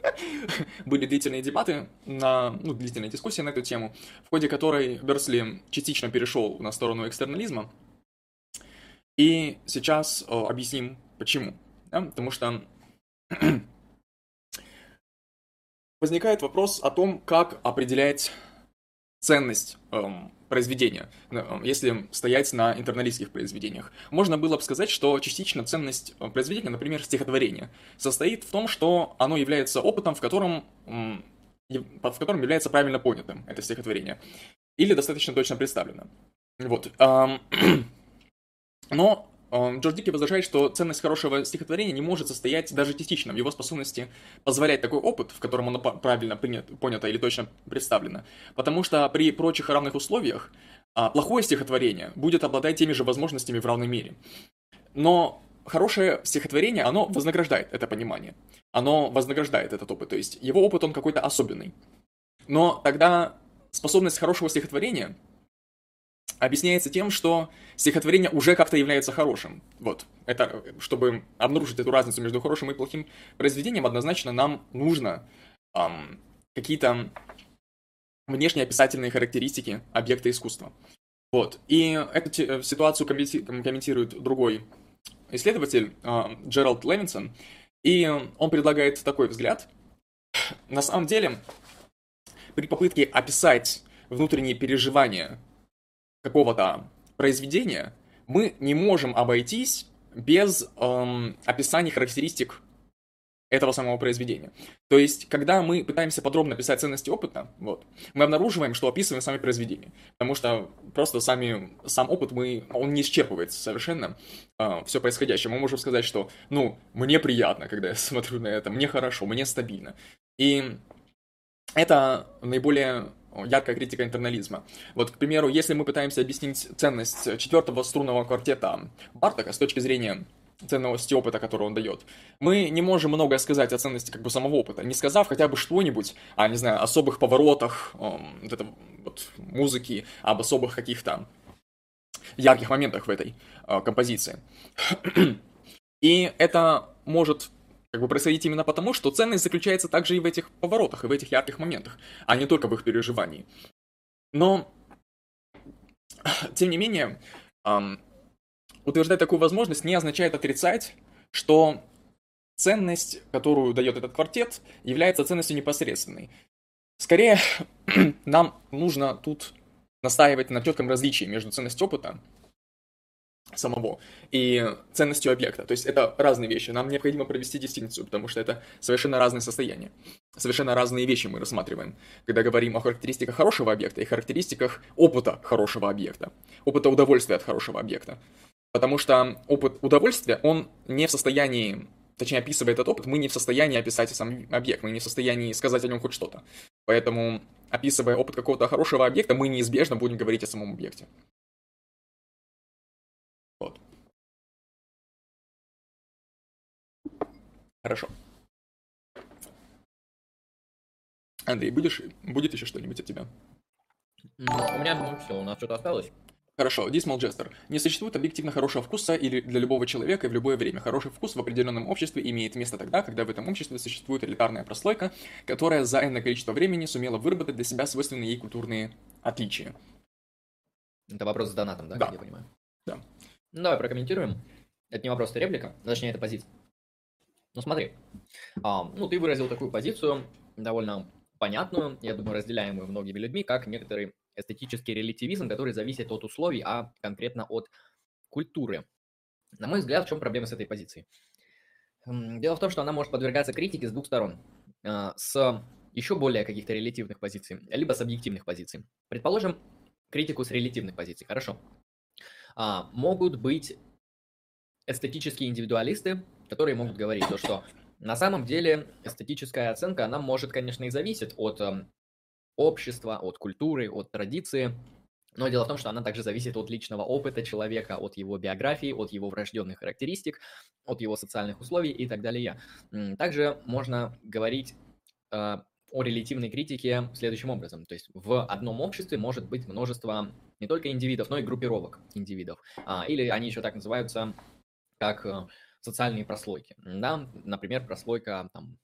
были длительные дебаты, на, ну, длительные дискуссии на эту тему, в ходе которой Берсли частично перешел на сторону экстернализма. И сейчас э, объясним, почему. Да? Потому что возникает вопрос о том, как определять ценность эм, произведения, эм, если стоять на интерналистских произведениях. Можно было бы сказать, что частично ценность э, произведения, например, стихотворения, состоит в том, что оно является опытом, в котором, в котором является правильно понятым это стихотворение, или достаточно точно представлено. Вот. Но Джордж Дики возражает, что ценность хорошего стихотворения не может состоять даже частично в его способности позволять такой опыт, в котором оно правильно принято, понято или точно представлено. Потому что при прочих равных условиях а, плохое стихотворение будет обладать теми же возможностями в равной мере. Но хорошее стихотворение, оно вознаграждает это понимание. Оно вознаграждает этот опыт. То есть его опыт, он какой-то особенный. Но тогда способность хорошего стихотворения объясняется тем, что стихотворение уже как-то является хорошим. Вот. Это, чтобы обнаружить эту разницу между хорошим и плохим произведением, однозначно нам нужно эм, какие-то внешние описательные характеристики объекта искусства. Вот. И эту э, ситуацию комментирует другой исследователь, э, Джеральд Левинсон, и он предлагает такой взгляд. На самом деле, при попытке описать внутренние переживания какого-то произведения, мы не можем обойтись без эм, описания характеристик этого самого произведения. То есть, когда мы пытаемся подробно описать ценности опыта, вот, мы обнаруживаем, что описываем сами произведения. Потому что просто сами, сам опыт, мы, он не исчерпывает совершенно э, все происходящее. Мы можем сказать, что, ну, мне приятно, когда я смотрю на это, мне хорошо, мне стабильно. И это наиболее яркая критика интернализма. Вот, к примеру, если мы пытаемся объяснить ценность четвертого струнного квартета Бартака с точки зрения ценности опыта, который он дает. Мы не можем многое сказать о ценности как бы самого опыта, не сказав хотя бы что-нибудь о, не знаю, особых поворотах эм, вот это, вот, музыки, об особых каких-то ярких моментах в этой э, композиции. И это может как бы происходить именно потому, что ценность заключается также и в этих поворотах, и в этих ярких моментах, а не только в их переживании. Но, тем не менее, эм, утверждать такую возможность не означает отрицать, что ценность, которую дает этот квартет, является ценностью непосредственной. Скорее, нам нужно тут настаивать на четком различии между ценностью опыта самого и ценностью объекта. То есть это разные вещи. Нам необходимо провести дистинкцию, потому что это совершенно разные состояния. Совершенно разные вещи мы рассматриваем, когда говорим о характеристиках хорошего объекта и характеристиках опыта хорошего объекта, опыта удовольствия от хорошего объекта. Потому что опыт удовольствия, он не в состоянии, точнее, описывая этот опыт, мы не в состоянии описать сам объект, мы не в состоянии сказать о нем хоть что-то. Поэтому, описывая опыт какого-то хорошего объекта, мы неизбежно будем говорить о самом объекте. Хорошо. Андрей, будешь, будет еще что-нибудь от тебя? У меня, ну, все, у нас что-то осталось. Хорошо, Dismal Jester. Не существует объективно хорошего вкуса или для любого человека и в любое время. Хороший вкус в определенном обществе имеет место тогда, когда в этом обществе существует элитарная прослойка, которая за энное количество времени сумела выработать для себя свойственные ей культурные отличия. Это вопрос с донатом, да, да. я понимаю? Да. Ну, давай прокомментируем. Это не вопрос, это реплика, точнее, это позиция. Ну, смотри. А, ну, ты выразил такую позицию, довольно понятную, я думаю, разделяемую многими людьми, как некоторый эстетический релятивизм, который зависит от условий, а конкретно от культуры. На мой взгляд, в чем проблема с этой позицией? Дело в том, что она может подвергаться критике с двух сторон. А, с еще более каких-то релятивных позиций, либо с объективных позиций. Предположим, критику с релятивных позиций. Хорошо. А, могут быть эстетические индивидуалисты, которые могут говорить то, что на самом деле эстетическая оценка, она может, конечно, и зависеть от общества, от культуры, от традиции. Но дело в том, что она также зависит от личного опыта человека, от его биографии, от его врожденных характеристик, от его социальных условий и так далее. Также можно говорить э, о о релятивной критике следующим образом. То есть в одном обществе может быть множество не только индивидов, но и группировок индивидов. А, или они еще так называются, как э, социальные прослойки. Да? Например, прослойка там,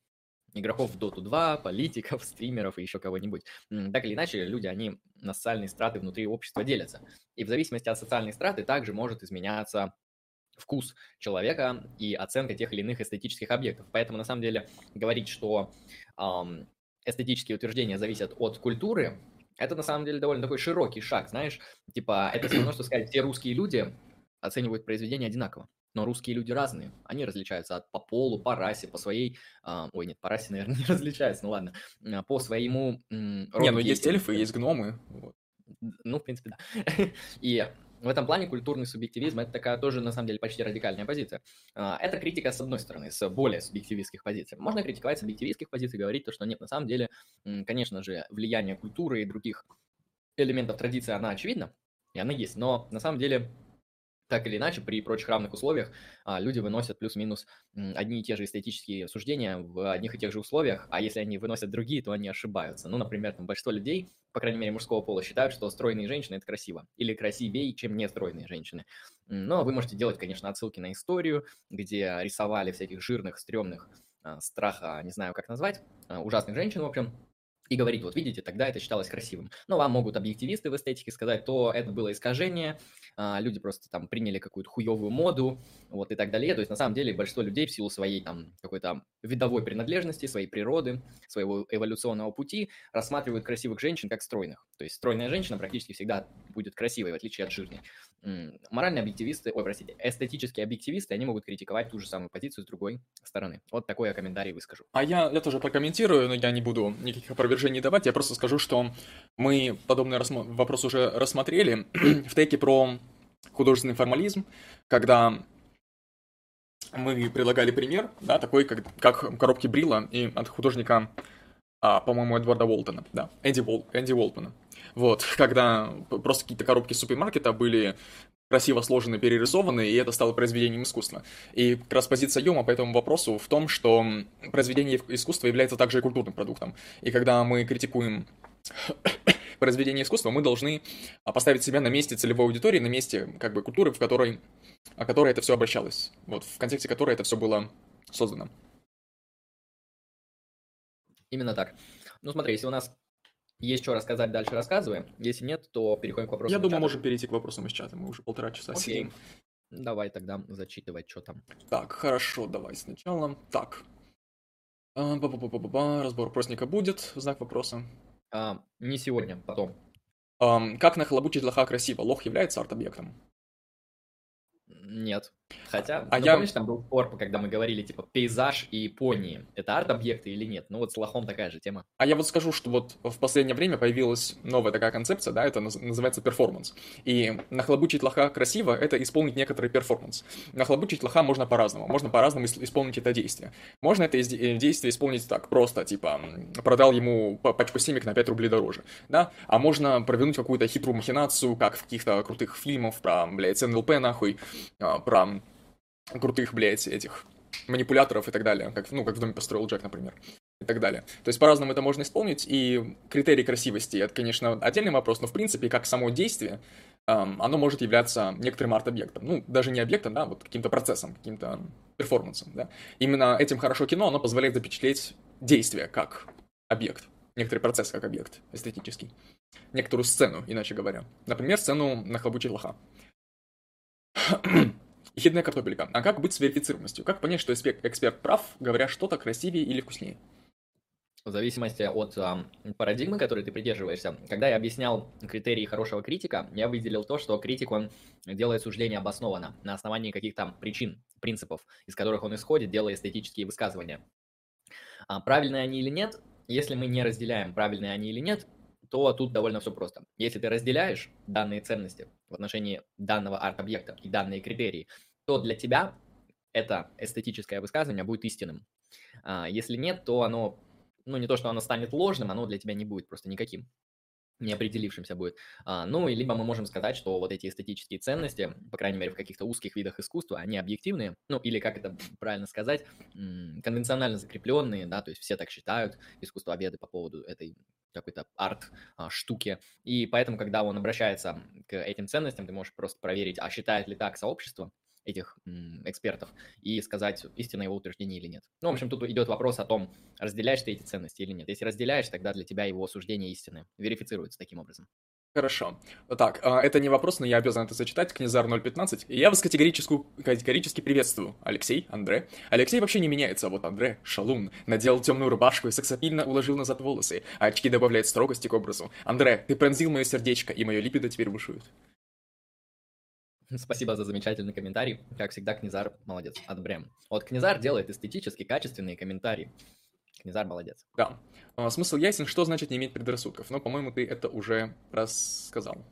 игроков в Dota 2, политиков, стримеров и еще кого-нибудь. Так или иначе, люди, они на социальные страты внутри общества делятся. И в зависимости от социальной страты также может изменяться вкус человека и оценка тех или иных эстетических объектов. Поэтому, на самом деле, говорить, что эм, эстетические утверждения зависят от культуры, это на самом деле довольно такой широкий шаг, знаешь. Типа, это все равно, что сказать, все русские люди оценивают произведение одинаково. Но русские люди разные. Они различаются от, по полу, по расе, по своей... Э, ой, нет, по расе, наверное, не различаются, ну ладно. А, по своему... М, не, ну есть эльфы, есть гномы. Вот. Ну, в принципе, да. И в этом плане культурный субъективизм – это такая тоже, на самом деле, почти радикальная позиция. А, это критика, с одной стороны, с более субъективистских позиций. Можно критиковать с объективистских позиций, говорить то, что нет, на самом деле, конечно же, влияние культуры и других элементов традиции, она очевидна, и она есть. Но на самом деле так или иначе, при прочих равных условиях а, люди выносят плюс-минус одни и те же эстетические суждения в одних и тех же условиях, а если они выносят другие, то они ошибаются. Ну, например, там большинство людей, по крайней мере, мужского пола, считают, что стройные женщины – это красиво, или красивее, чем нестройные женщины. Но вы можете делать, конечно, отсылки на историю, где рисовали всяких жирных, стрёмных, а, страха, не знаю, как назвать, а, ужасных женщин, в общем, и говорить, вот видите, тогда это считалось красивым. Но вам могут объективисты в эстетике сказать, то это было искажение, а, люди просто там приняли какую-то хуевую моду, вот и так далее. То есть на самом деле большинство людей в силу своей там какой-то видовой принадлежности, своей природы, своего эволюционного пути рассматривают красивых женщин как стройных. То есть стройная женщина практически всегда будет красивой, в отличие от жирной. Моральные объективисты, ой, простите, эстетические объективисты, они могут критиковать ту же самую позицию с другой стороны. Вот такой я комментарий выскажу. А я, я тоже прокомментирую, но я не буду никаких опровержений давать, я просто скажу, что мы подобный рассмо... вопрос уже рассмотрели в теке про художественный формализм, когда мы предлагали пример, да, такой, как, как коробки Брила и от художника, а, по-моему, Эдварда Уолтона, да, Энди, Уол, Энди Уолтона. Вот, когда просто какие-то коробки супермаркета были красиво сложены, перерисованы, и это стало произведением искусства. И как раз позиция Йома по этому вопросу в том, что произведение искусства является также и культурным продуктом. И когда мы критикуем произведение искусства, мы должны а, поставить себя на месте целевой аудитории, на месте как бы культуры, в которой, о которой это все обращалось, вот, в контексте которой это все было создано. Именно так. Ну смотри, если у нас есть что рассказать, дальше рассказываем. Если нет, то переходим к вопросам. Я думаю, можем перейти к вопросам из чата. Мы уже полтора часа Окей. сидим. Давай тогда зачитывать, что там. Так, хорошо, давай сначала. Так. А, Разбор опросника будет. Знак вопроса. А, не сегодня, потом. А, как нахлобучить лоха красиво? Лох является арт-объектом? Нет. Хотя, а ну, я... помнишь, там был спор, когда мы говорили, типа, пейзаж и пони, это арт-объекты или нет? Ну вот с лохом такая же тема. А я вот скажу, что вот в последнее время появилась новая такая концепция, да, это называется перформанс. И нахлобучить лоха красиво — это исполнить некоторый перформанс. Нахлобучить лоха можно по-разному, можно по-разному исполнить это действие. Можно это действие исполнить так, просто, типа, продал ему пачку семек на 5 рублей дороже, да? А можно провернуть какую-то хитрую махинацию, как в каких-то крутых фильмах про, блядь, НЛП, нахуй, а, про крутых, блядь, этих манипуляторов и так далее, как, ну, как в доме построил Джек, например, и так далее. То есть по-разному это можно исполнить, и критерий красивости, это, конечно, отдельный вопрос, но в принципе, как само действие, эм, оно может являться некоторым арт-объектом. Ну, даже не объектом, да, вот каким-то процессом, каким-то перформансом, да. Именно этим хорошо кино, оно позволяет запечатлеть действие как объект, некоторый процесс как объект эстетический, некоторую сцену, иначе говоря. Например, сцену нахлобучить лоха. Ехидная картопелька. А как быть с верифицированностью? Как понять, что эксперт прав, говоря что-то красивее или вкуснее? В зависимости от э, парадигмы, которой ты придерживаешься. Когда я объяснял критерии хорошего критика, я выделил то, что критик, он делает суждение обоснованно, на основании каких-то причин, принципов, из которых он исходит, делая эстетические высказывания. А правильные они или нет, если мы не разделяем, правильные они или нет, то тут довольно все просто. Если ты разделяешь данные ценности в отношении данного арт-объекта и данные критерии, то для тебя это эстетическое высказывание будет истинным. А если нет, то оно, ну не то, что оно станет ложным, оно для тебя не будет просто никаким. неопределившимся будет. А, ну, и либо мы можем сказать, что вот эти эстетические ценности, по крайней мере, в каких-то узких видах искусства, они объективные, ну, или, как это правильно сказать, конвенционально закрепленные, да, то есть все так считают, искусствоведы по поводу этой какой-то арт-штуки. И поэтому, когда он обращается к этим ценностям, ты можешь просто проверить, а считает ли так сообщество, этих экспертов и сказать, истинное его утверждение или нет. Ну, в общем, тут идет вопрос о том, разделяешь ты эти ценности или нет. Если разделяешь, тогда для тебя его суждение истины верифицируется таким образом. Хорошо. Так, а, это не вопрос, но я обязан это зачитать. Князар 015. Я вас категорически, категорически приветствую. Алексей, Андре. Алексей вообще не меняется, а вот Андре, шалун, надел темную рубашку и сексапильно уложил назад волосы, а очки добавляют строгости к образу. Андре, ты пронзил мое сердечко, и мое липидо теперь бушует. Спасибо за замечательный комментарий. Как всегда, Книзар молодец. Отбрем. Вот Книзар делает эстетически качественные комментарии. Книзар молодец. Да. А, смысл ясен, что значит не иметь предрассудков. Но, по-моему, ты это уже рассказал.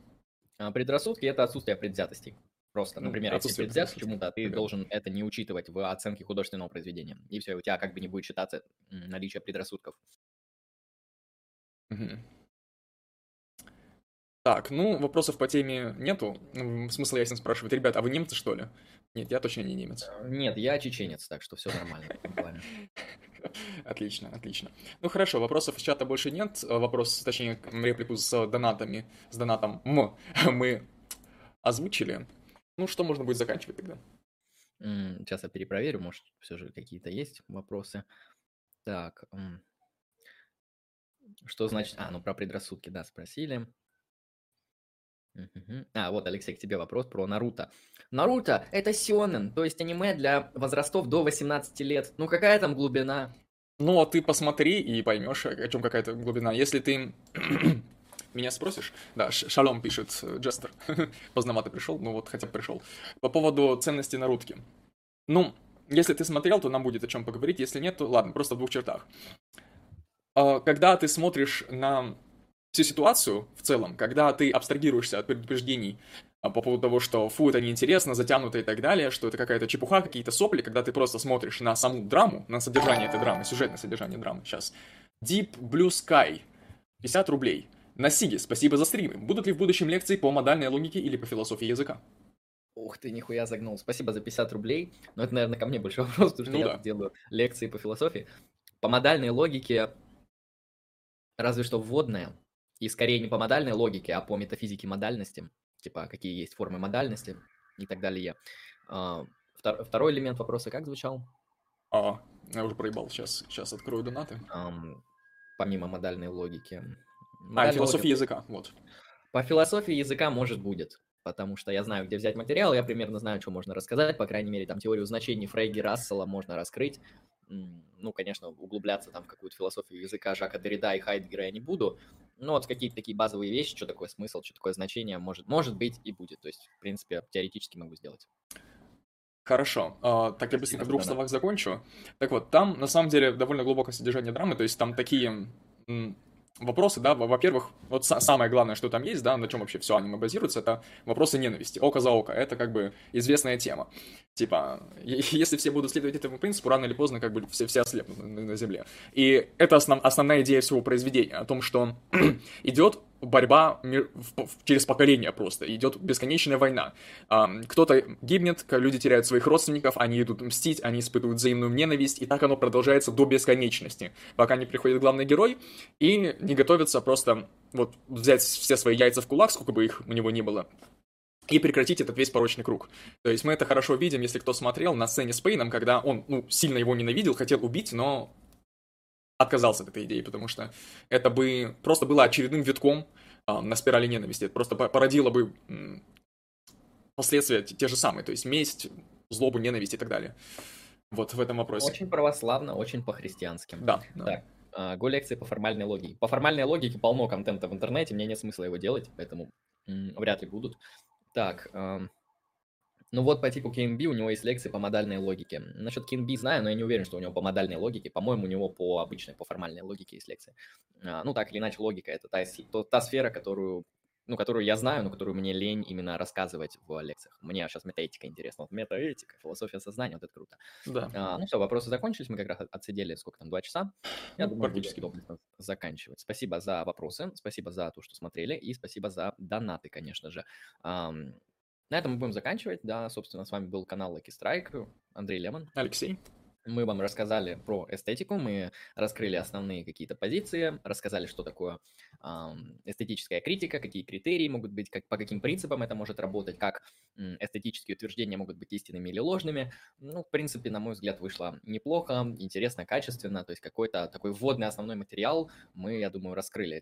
А, предрассудки – это отсутствие предвзятостей. Просто, ну, например, если предвзят к чему-то, ты да. должен это не учитывать в оценке художественного произведения. И все, у тебя как бы не будет считаться наличие предрассудков. Угу. Так, ну, вопросов по теме нету. Смысл ясен спрашивает. Ребят, а вы немцы, что ли? Нет, я точно не немец. Э, нет, я чеченец, так что все нормально Отлично, отлично. Ну хорошо, вопросов из чата больше нет. Э, вопрос, точнее, реплику с донатами, с донатом М мы озвучили. Ну, что можно будет заканчивать тогда? Сейчас я перепроверю, может, все же какие-то есть вопросы. Так, что значит... А, ну про предрассудки, да, спросили. А, вот, Алексей, к тебе вопрос про Наруто. Наруто — это сёнэн, то есть аниме для возрастов до 18 лет. Ну какая там глубина? Ну, а ты посмотри и поймешь, о чем какая-то глубина. Если ты меня спросишь, да, Шалом пишет э, Джестер, поздновато пришел, ну вот хотя бы пришел, по поводу ценности Нарутки. Ну, если ты смотрел, то нам будет о чем поговорить, если нет, то ладно, просто в двух чертах. А, когда ты смотришь на всю ситуацию в целом, когда ты абстрагируешься от предупреждений а, по поводу того, что фу, это неинтересно, затянуто и так далее, что это какая-то чепуха, какие-то сопли, когда ты просто смотришь на саму драму, на содержание этой драмы, сюжетное содержание драмы сейчас. Deep Blue Sky, 50 рублей. На Сиге, спасибо за стримы. Будут ли в будущем лекции по модальной логике или по философии языка? Ух ты, нихуя загнул. Спасибо за 50 рублей. Но это, наверное, ко мне больше вопрос, потому что ну, я да. делаю лекции по философии. По модальной логике, разве что вводная, и скорее не по модальной логике, а по метафизике модальности, типа какие есть формы модальности и так далее. А, второй элемент вопроса как звучал? А, я уже проебал, сейчас, сейчас открою донаты. Um, помимо модальной логики. Модальной а, философия логики... языка, вот. По философии языка может будет, потому что я знаю, где взять материал, я примерно знаю, что можно рассказать, по крайней мере, там теорию значений Фрейги Рассела можно раскрыть, ну, конечно, углубляться там в какую-то философию языка Жака Derrida и Хайдгера я не буду, но вот какие-то такие базовые вещи, что такое смысл, что такое значение, может, может быть и будет. То есть, в принципе, теоретически могу сделать. Хорошо. Uh, так я быстренько в двух словах закончу. Так вот, там на самом деле довольно глубокое содержание драмы, то есть там такие вопросы, да, во-первых, вот самое главное, что там есть, да, на чем вообще все аниме базируется, это вопросы ненависти, око за око, это как бы известная тема. Типа, если все будут следовать этому принципу, рано или поздно как бы все, все ослепнут на, на земле. И это основ, основная идея всего произведения, о том, что идет борьба через поколение просто, идет бесконечная война. Кто-то гибнет, люди теряют своих родственников, они идут мстить, они испытывают взаимную ненависть, и так оно продолжается до бесконечности, пока не приходит главный герой и не готовится просто вот взять все свои яйца в кулак, сколько бы их у него ни было, и прекратить этот весь порочный круг. То есть мы это хорошо видим, если кто смотрел на сцене с Пейном, когда он ну, сильно его ненавидел, хотел убить, но отказался от этой идеи, потому что это бы просто было очередным витком а, на спирали ненависти. Это просто породило бы последствия те же самые, то есть месть, злобу, ненависть и так далее. Вот в этом вопросе. Очень православно, очень по-христиански. Да. да. Так, а, го лекции по формальной логике. По формальной логике полно контента в интернете, мне нет смысла его делать, поэтому м, вряд ли будут. Так, ну вот по типу KNB у него есть лекции по модальной логике. Насчет KNB знаю, но я не уверен, что у него по модальной логике. По-моему, у него по обычной, по формальной логике есть лекции. А, ну так или иначе, логика – это та, та, сфера, которую ну, которую я знаю, но которую мне лень именно рассказывать в лекциях. Мне сейчас метаэтика интересна. Вот метаэтика, философия сознания, вот это круто. Да. А, ну все, вопросы закончились. Мы как раз отсидели, сколько там, два часа. Я Ну, думаю, практически. будет удобно заканчивать. Спасибо за вопросы, спасибо за то, что смотрели, и спасибо за донаты, конечно же. На этом мы будем заканчивать. Да, собственно, с вами был канал Lucky Strike, Андрей Лемон. Алексей. Мы вам рассказали про эстетику, мы раскрыли основные какие-то позиции, рассказали, что такое эстетическая критика, какие критерии могут быть, как, по каким принципам это может работать, как эстетические утверждения могут быть истинными или ложными. Ну, в принципе, на мой взгляд, вышло неплохо, интересно, качественно, то есть какой-то такой вводный основной материал мы, я думаю, раскрыли.